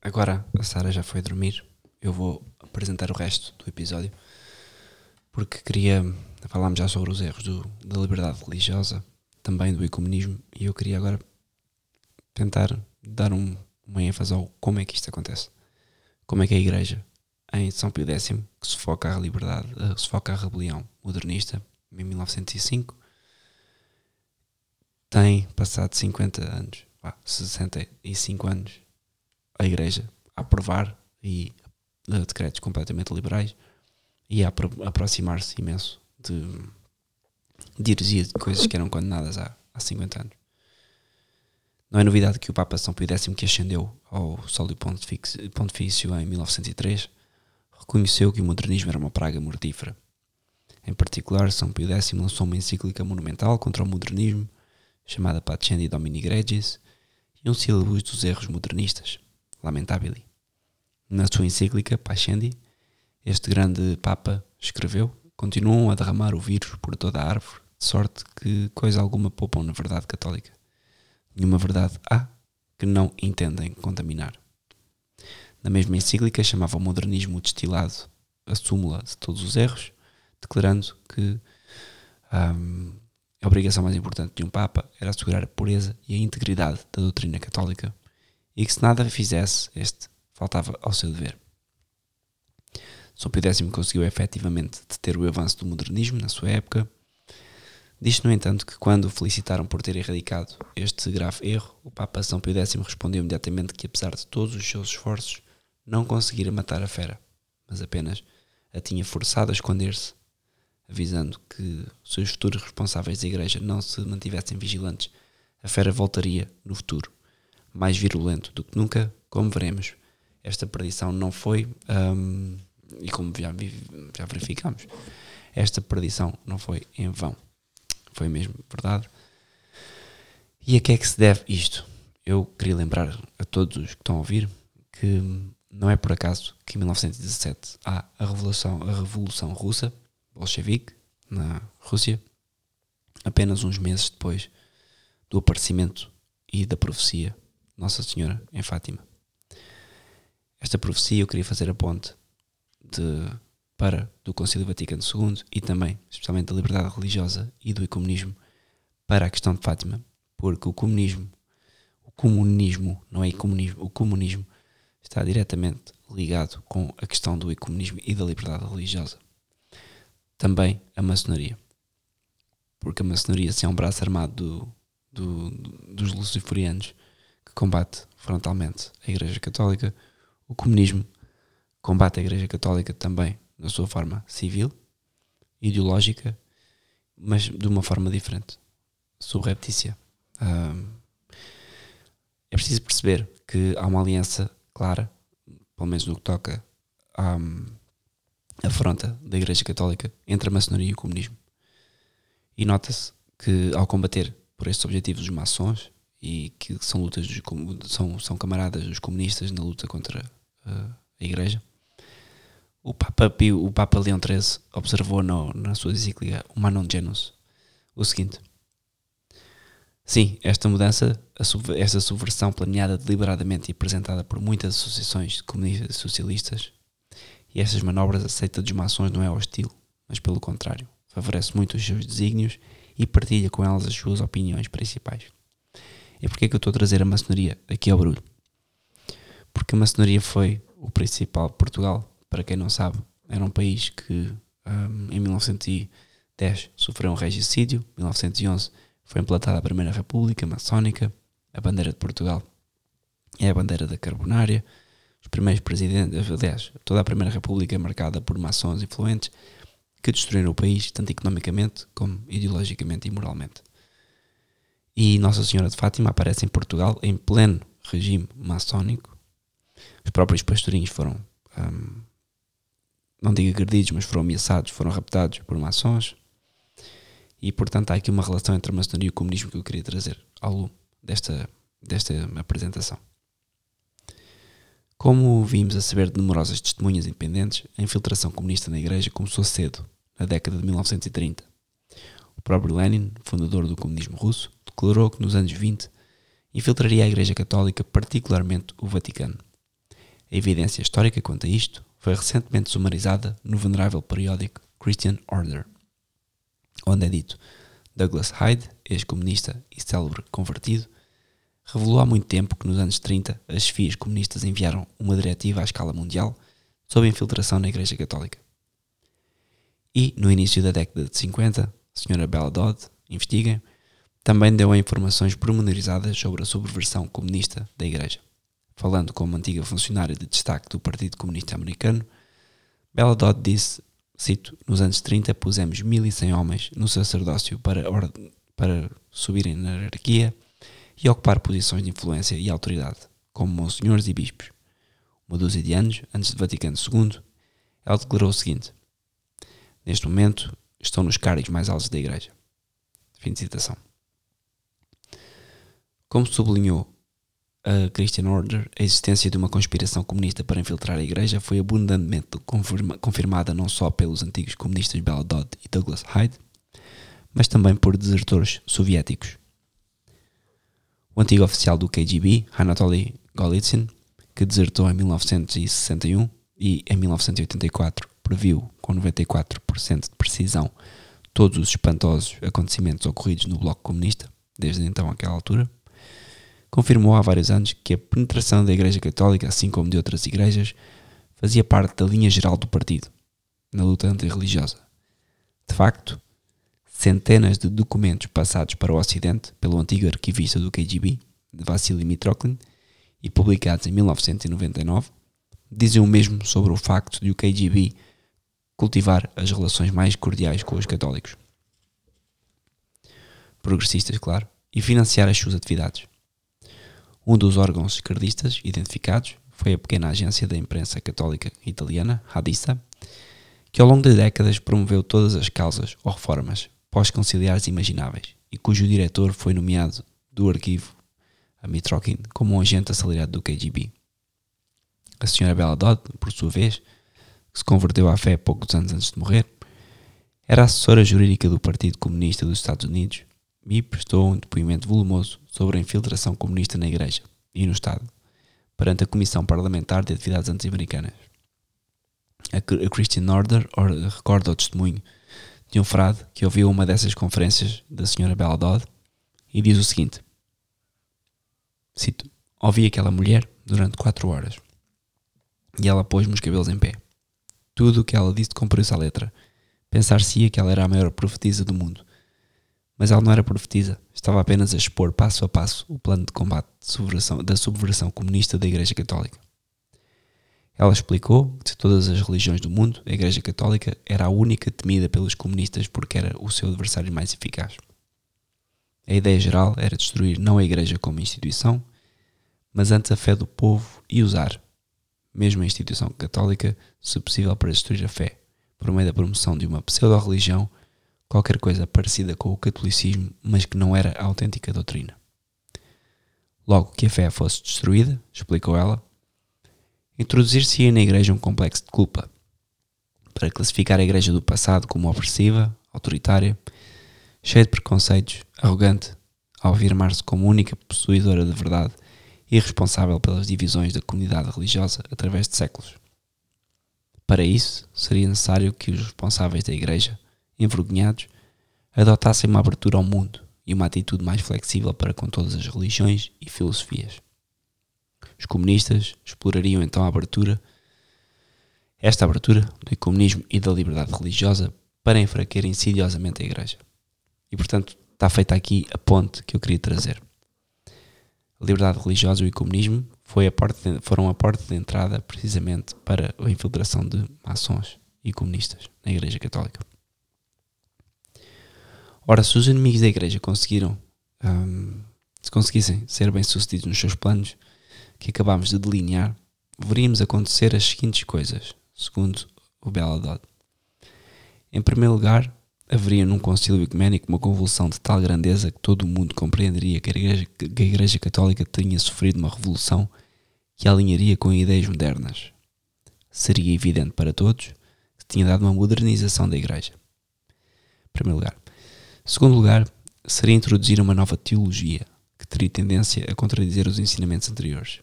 agora a Sara já foi dormir. Eu vou apresentar o resto do episódio porque queria. Falámos já sobre os erros do, da liberdade religiosa, também do ecumenismo, e eu queria agora tentar dar um, uma ênfase ao como é que isto acontece. Como é que a Igreja, em São Pio X, que se foca à liberdade, eh, se foca à rebelião modernista, em 1905, tem passado 50 anos, 65 anos, a Igreja a aprovar e uh, decretos completamente liberais e a apro aproximar-se imenso de, de de coisas que eram condenadas há, há 50 anos. Não é novidade que o Papa São Pio X, que ascendeu ao sólio pontifício em 1903, reconheceu que o modernismo era uma praga mortífera. Em particular, São Pio X lançou uma encíclica monumental contra o modernismo, chamada Pacendi Domini Gregis, e um sílabus dos erros modernistas, lamentabili. Na sua encíclica Pacendi, este grande Papa escreveu: Continuam a derramar o vírus por toda a árvore, de sorte que coisa alguma poupam na verdade católica. Nenhuma verdade há, que não entendem contaminar. Na mesma encíclica chamava o modernismo destilado a súmula de todos os erros, declarando que um, a obrigação mais importante de um Papa era assegurar a pureza e a integridade da doutrina católica e que se nada fizesse, este faltava ao seu dever. São Pio X conseguiu efetivamente deter o avanço do modernismo na sua época. Diz, no entanto, que quando o felicitaram por ter erradicado este grave erro, o Papa São Pio X respondeu imediatamente que, apesar de todos os seus esforços, não conseguira matar a fera, mas apenas a tinha forçado a esconder-se, avisando que se os futuros responsáveis da igreja não se mantivessem vigilantes, a fera voltaria no futuro, mais virulento do que nunca, como veremos. Esta perdição não foi, um, e como já, já verificamos, esta perdição não foi em vão. Foi mesmo verdade. E a que é que se deve isto? Eu queria lembrar a todos os que estão a ouvir que não é por acaso que em 1917 há a Revolução, a Revolução Russa, bolchevique, na Rússia, apenas uns meses depois do aparecimento e da profecia Nossa Senhora em Fátima. Esta profecia eu queria fazer a ponte de, para do Concílio Vaticano II e também, especialmente da liberdade religiosa e do ecumenismo, para a questão de Fátima, porque o comunismo, o comunismo, não é comunismo, o comunismo está diretamente ligado com a questão do ecumenismo e da liberdade religiosa. Também a maçonaria. Porque a maçonaria, se é um braço armado do, do, do, dos luciferianos que combate frontalmente a Igreja Católica, o comunismo combate a Igreja Católica também na sua forma civil, ideológica, mas de uma forma diferente, subreptícia. Um, é preciso perceber que há uma aliança clara, pelo menos no que toca à afronta da Igreja Católica entre a maçonaria e o comunismo. E nota-se que ao combater por estes objetivos os maçons e que são lutas dos, são, são camaradas dos comunistas na luta contra uh, a Igreja, o Papa, Pio, o Papa Leão XIII observou no, na sua encíclica Humanum Genus o seguinte: Sim, esta mudança, esta subversão planeada deliberadamente e apresentada por muitas associações comunistas e socialistas, e estas manobras aceita dos maçons não é hostil, mas pelo contrário, favorece muito os seus desígnios e partilha com elas as suas opiniões principais. E porquê é que eu estou a trazer a maçonaria aqui ao barulho? Porque a maçonaria foi o principal. Portugal, para quem não sabe, era um país que um, em 1910 sofreu um regicídio, 1911 foi implantada a Primeira República Maçónica, a bandeira de Portugal é a bandeira da Carbonária. Os primeiros presidentes, aliás, toda a Primeira República é marcada por maçons influentes que destruíram o país, tanto economicamente como ideologicamente e moralmente. E Nossa Senhora de Fátima aparece em Portugal em pleno regime maçónico. Os próprios pastorinhos foram, hum, não digo agredidos, mas foram ameaçados, foram raptados por maçons. E portanto há aqui uma relação entre a maçonaria e o comunismo que eu queria trazer ao longo desta, desta apresentação. Como vimos a saber de numerosas testemunhas independentes, a infiltração comunista na Igreja começou cedo, na década de 1930. O próprio Lenin, fundador do comunismo russo, declarou que nos anos 20 infiltraria a Igreja Católica, particularmente o Vaticano. A evidência histórica quanto a isto foi recentemente sumarizada no venerável periódico Christian Order onde é dito Douglas Hyde, ex-comunista e célebre convertido, revelou há muito tempo que nos anos 30 as chefias comunistas enviaram uma diretiva à escala mundial sobre a infiltração na Igreja Católica. E, no início da década de 50, a Sra. Bella Dodd, investiguem, também deu informações pormenorizadas sobre a subversão comunista da Igreja. Falando como antiga funcionária de destaque do Partido Comunista Americano, Bella Dodd disse cito, nos anos 30 pusemos 1100 homens no sacerdócio para, para subirem na hierarquia e ocupar posições de influência e autoridade, como monsenhores e bispos. Uma dúzia de anos antes do Vaticano II, ela declarou o seguinte: Neste momento estão nos cargos mais altos da Igreja. Fim de citação. Como sublinhou a Christian Order, a existência de uma conspiração comunista para infiltrar a Igreja foi abundantemente confirma, confirmada não só pelos antigos comunistas Bela Dodd e Douglas Hyde, mas também por desertores soviéticos. O antigo oficial do KGB, Anatoly Golitsyn, que desertou em 1961 e em 1984 previu com 94% de precisão todos os espantosos acontecimentos ocorridos no Bloco Comunista, desde então àquela altura, confirmou há vários anos que a penetração da Igreja Católica, assim como de outras igrejas, fazia parte da linha geral do partido, na luta antirreligiosa. De facto, centenas de documentos passados para o Ocidente pelo antigo arquivista do KGB, Vassily Mitroklin, e publicados em 1999, dizem o mesmo sobre o facto de o KGB cultivar as relações mais cordiais com os católicos. Progressistas, claro, e financiar as suas atividades. Um dos órgãos esquerdistas identificados foi a pequena agência da imprensa católica italiana, Hadissa, que ao longo de décadas promoveu todas as causas ou reformas pós-conciliares imagináveis e cujo diretor foi nomeado do arquivo a Mitrokin como um agente assalariado do KGB. A senhora Bela Dodd, por sua vez, que se converteu à fé poucos anos antes de morrer, era assessora jurídica do Partido Comunista dos Estados Unidos e prestou um depoimento volumoso sobre a infiltração comunista na Igreja e no Estado, perante a Comissão Parlamentar de Atividades Anti-Americanas. A Christian Order recorda o testemunho de um frade que ouviu uma dessas conferências da Sra. Bella Dodd e diz o seguinte: Cito: Ouvi aquela mulher durante quatro horas e ela pôs-me os cabelos em pé. Tudo o que ela disse cumpriu-se à letra. Pensar-se-ia que ela era a maior profetisa do mundo. Mas ela não era profetisa, estava apenas a expor passo a passo o plano de combate de subversão, da subversão comunista da Igreja Católica. Ela explicou que de todas as religiões do mundo, a Igreja Católica era a única temida pelos comunistas porque era o seu adversário mais eficaz. A ideia geral era destruir não a Igreja como instituição, mas antes a fé do povo e usar, mesmo a instituição católica, se possível para destruir a fé, por meio da promoção de uma pseudo-religião, qualquer coisa parecida com o catolicismo, mas que não era a autêntica doutrina. Logo que a fé fosse destruída, explicou ela, Introduzir-se-ia na Igreja um complexo de culpa, para classificar a Igreja do passado como opressiva, autoritária, cheia de preconceitos, arrogante, ao afirmar-se como única possuidora de verdade e responsável pelas divisões da comunidade religiosa através de séculos. Para isso, seria necessário que os responsáveis da Igreja, envergonhados, adotassem uma abertura ao mundo e uma atitude mais flexível para com todas as religiões e filosofias. Os comunistas explorariam então a abertura, esta abertura do ecumenismo e da liberdade religiosa para enfraquecer insidiosamente a Igreja. E portanto está feita aqui a ponte que eu queria trazer. A liberdade religiosa e o ecumenismo foi a de, foram a porta de entrada precisamente para a infiltração de maçons e comunistas na Igreja Católica. Ora, se os inimigos da Igreja conseguiram, um, se conseguissem ser bem-sucedidos nos seus planos, que acabámos de delinear, veríamos acontecer as seguintes coisas, segundo o Dodd. Em primeiro lugar, haveria num concílio ecuménico uma convulsão de tal grandeza que todo o mundo compreenderia que a Igreja, que a Igreja Católica tinha sofrido uma revolução que alinharia com ideias modernas. Seria evidente para todos que tinha dado uma modernização da Igreja. Em primeiro lugar. Segundo lugar, seria introduzir uma nova teologia que teria tendência a contradizer os ensinamentos anteriores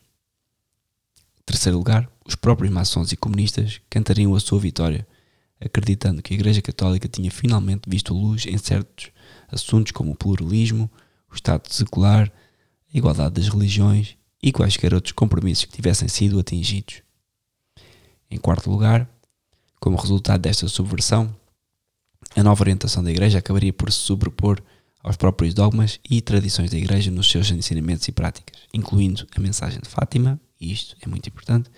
terceiro lugar, os próprios maçons e comunistas cantariam a sua vitória, acreditando que a Igreja Católica tinha finalmente visto luz em certos assuntos como o pluralismo, o Estado secular, a igualdade das religiões e quaisquer outros compromissos que tivessem sido atingidos. Em quarto lugar, como resultado desta subversão, a nova orientação da Igreja acabaria por se sobrepor aos próprios dogmas e tradições da Igreja nos seus ensinamentos e práticas, incluindo a mensagem de Fátima e isto é muito importante,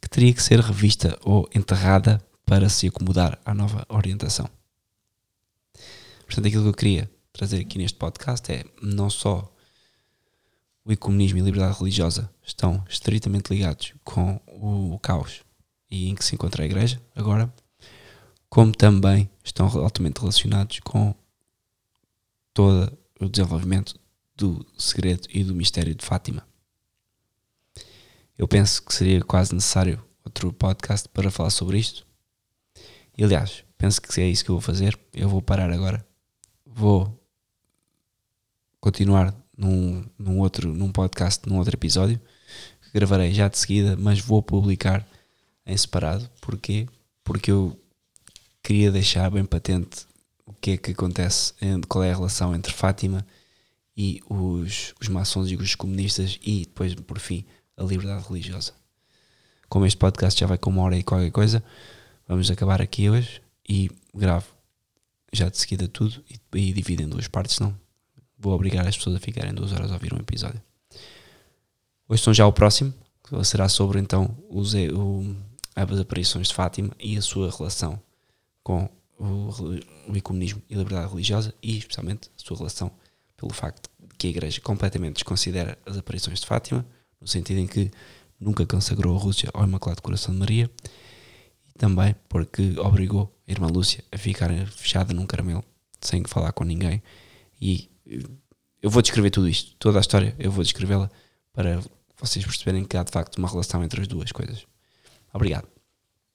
que teria que ser revista ou enterrada para se acomodar à nova orientação. Portanto, aquilo que eu queria trazer aqui neste podcast é não só o ecumenismo e a liberdade religiosa estão estritamente ligados com o caos e em que se encontra a Igreja agora, como também estão altamente relacionados com todo o desenvolvimento do segredo e do mistério de Fátima. Eu penso que seria quase necessário outro podcast para falar sobre isto. E aliás, penso que é isso que eu vou fazer. Eu vou parar agora. Vou continuar num, num outro num podcast, num outro episódio que gravarei já de seguida, mas vou publicar em separado. Porquê? Porque eu queria deixar bem patente o que é que acontece, qual é a relação entre Fátima e os, os maçons e os comunistas e depois, por fim, a liberdade religiosa. Como este podcast já vai com uma hora e qualquer coisa, vamos acabar aqui hoje e gravo já de seguida tudo e, e divido em duas partes, não vou obrigar as pessoas a ficarem duas horas a ouvir um episódio. Hoje estão já o próximo, que será sobre então os, o, as aparições de Fátima e a sua relação com o, ecumenismo e a liberdade religiosa e especialmente a sua relação pelo facto de que a Igreja completamente desconsidera as aparições de Fátima, no sentido em que nunca consagrou a Rússia ao Imaculado Coração de Maria e também porque obrigou a irmã Lúcia a ficar fechada num caramelo sem falar com ninguém e eu vou descrever tudo isto, toda a história, eu vou descrevê-la para vocês perceberem que há de facto uma relação entre as duas coisas. Obrigado.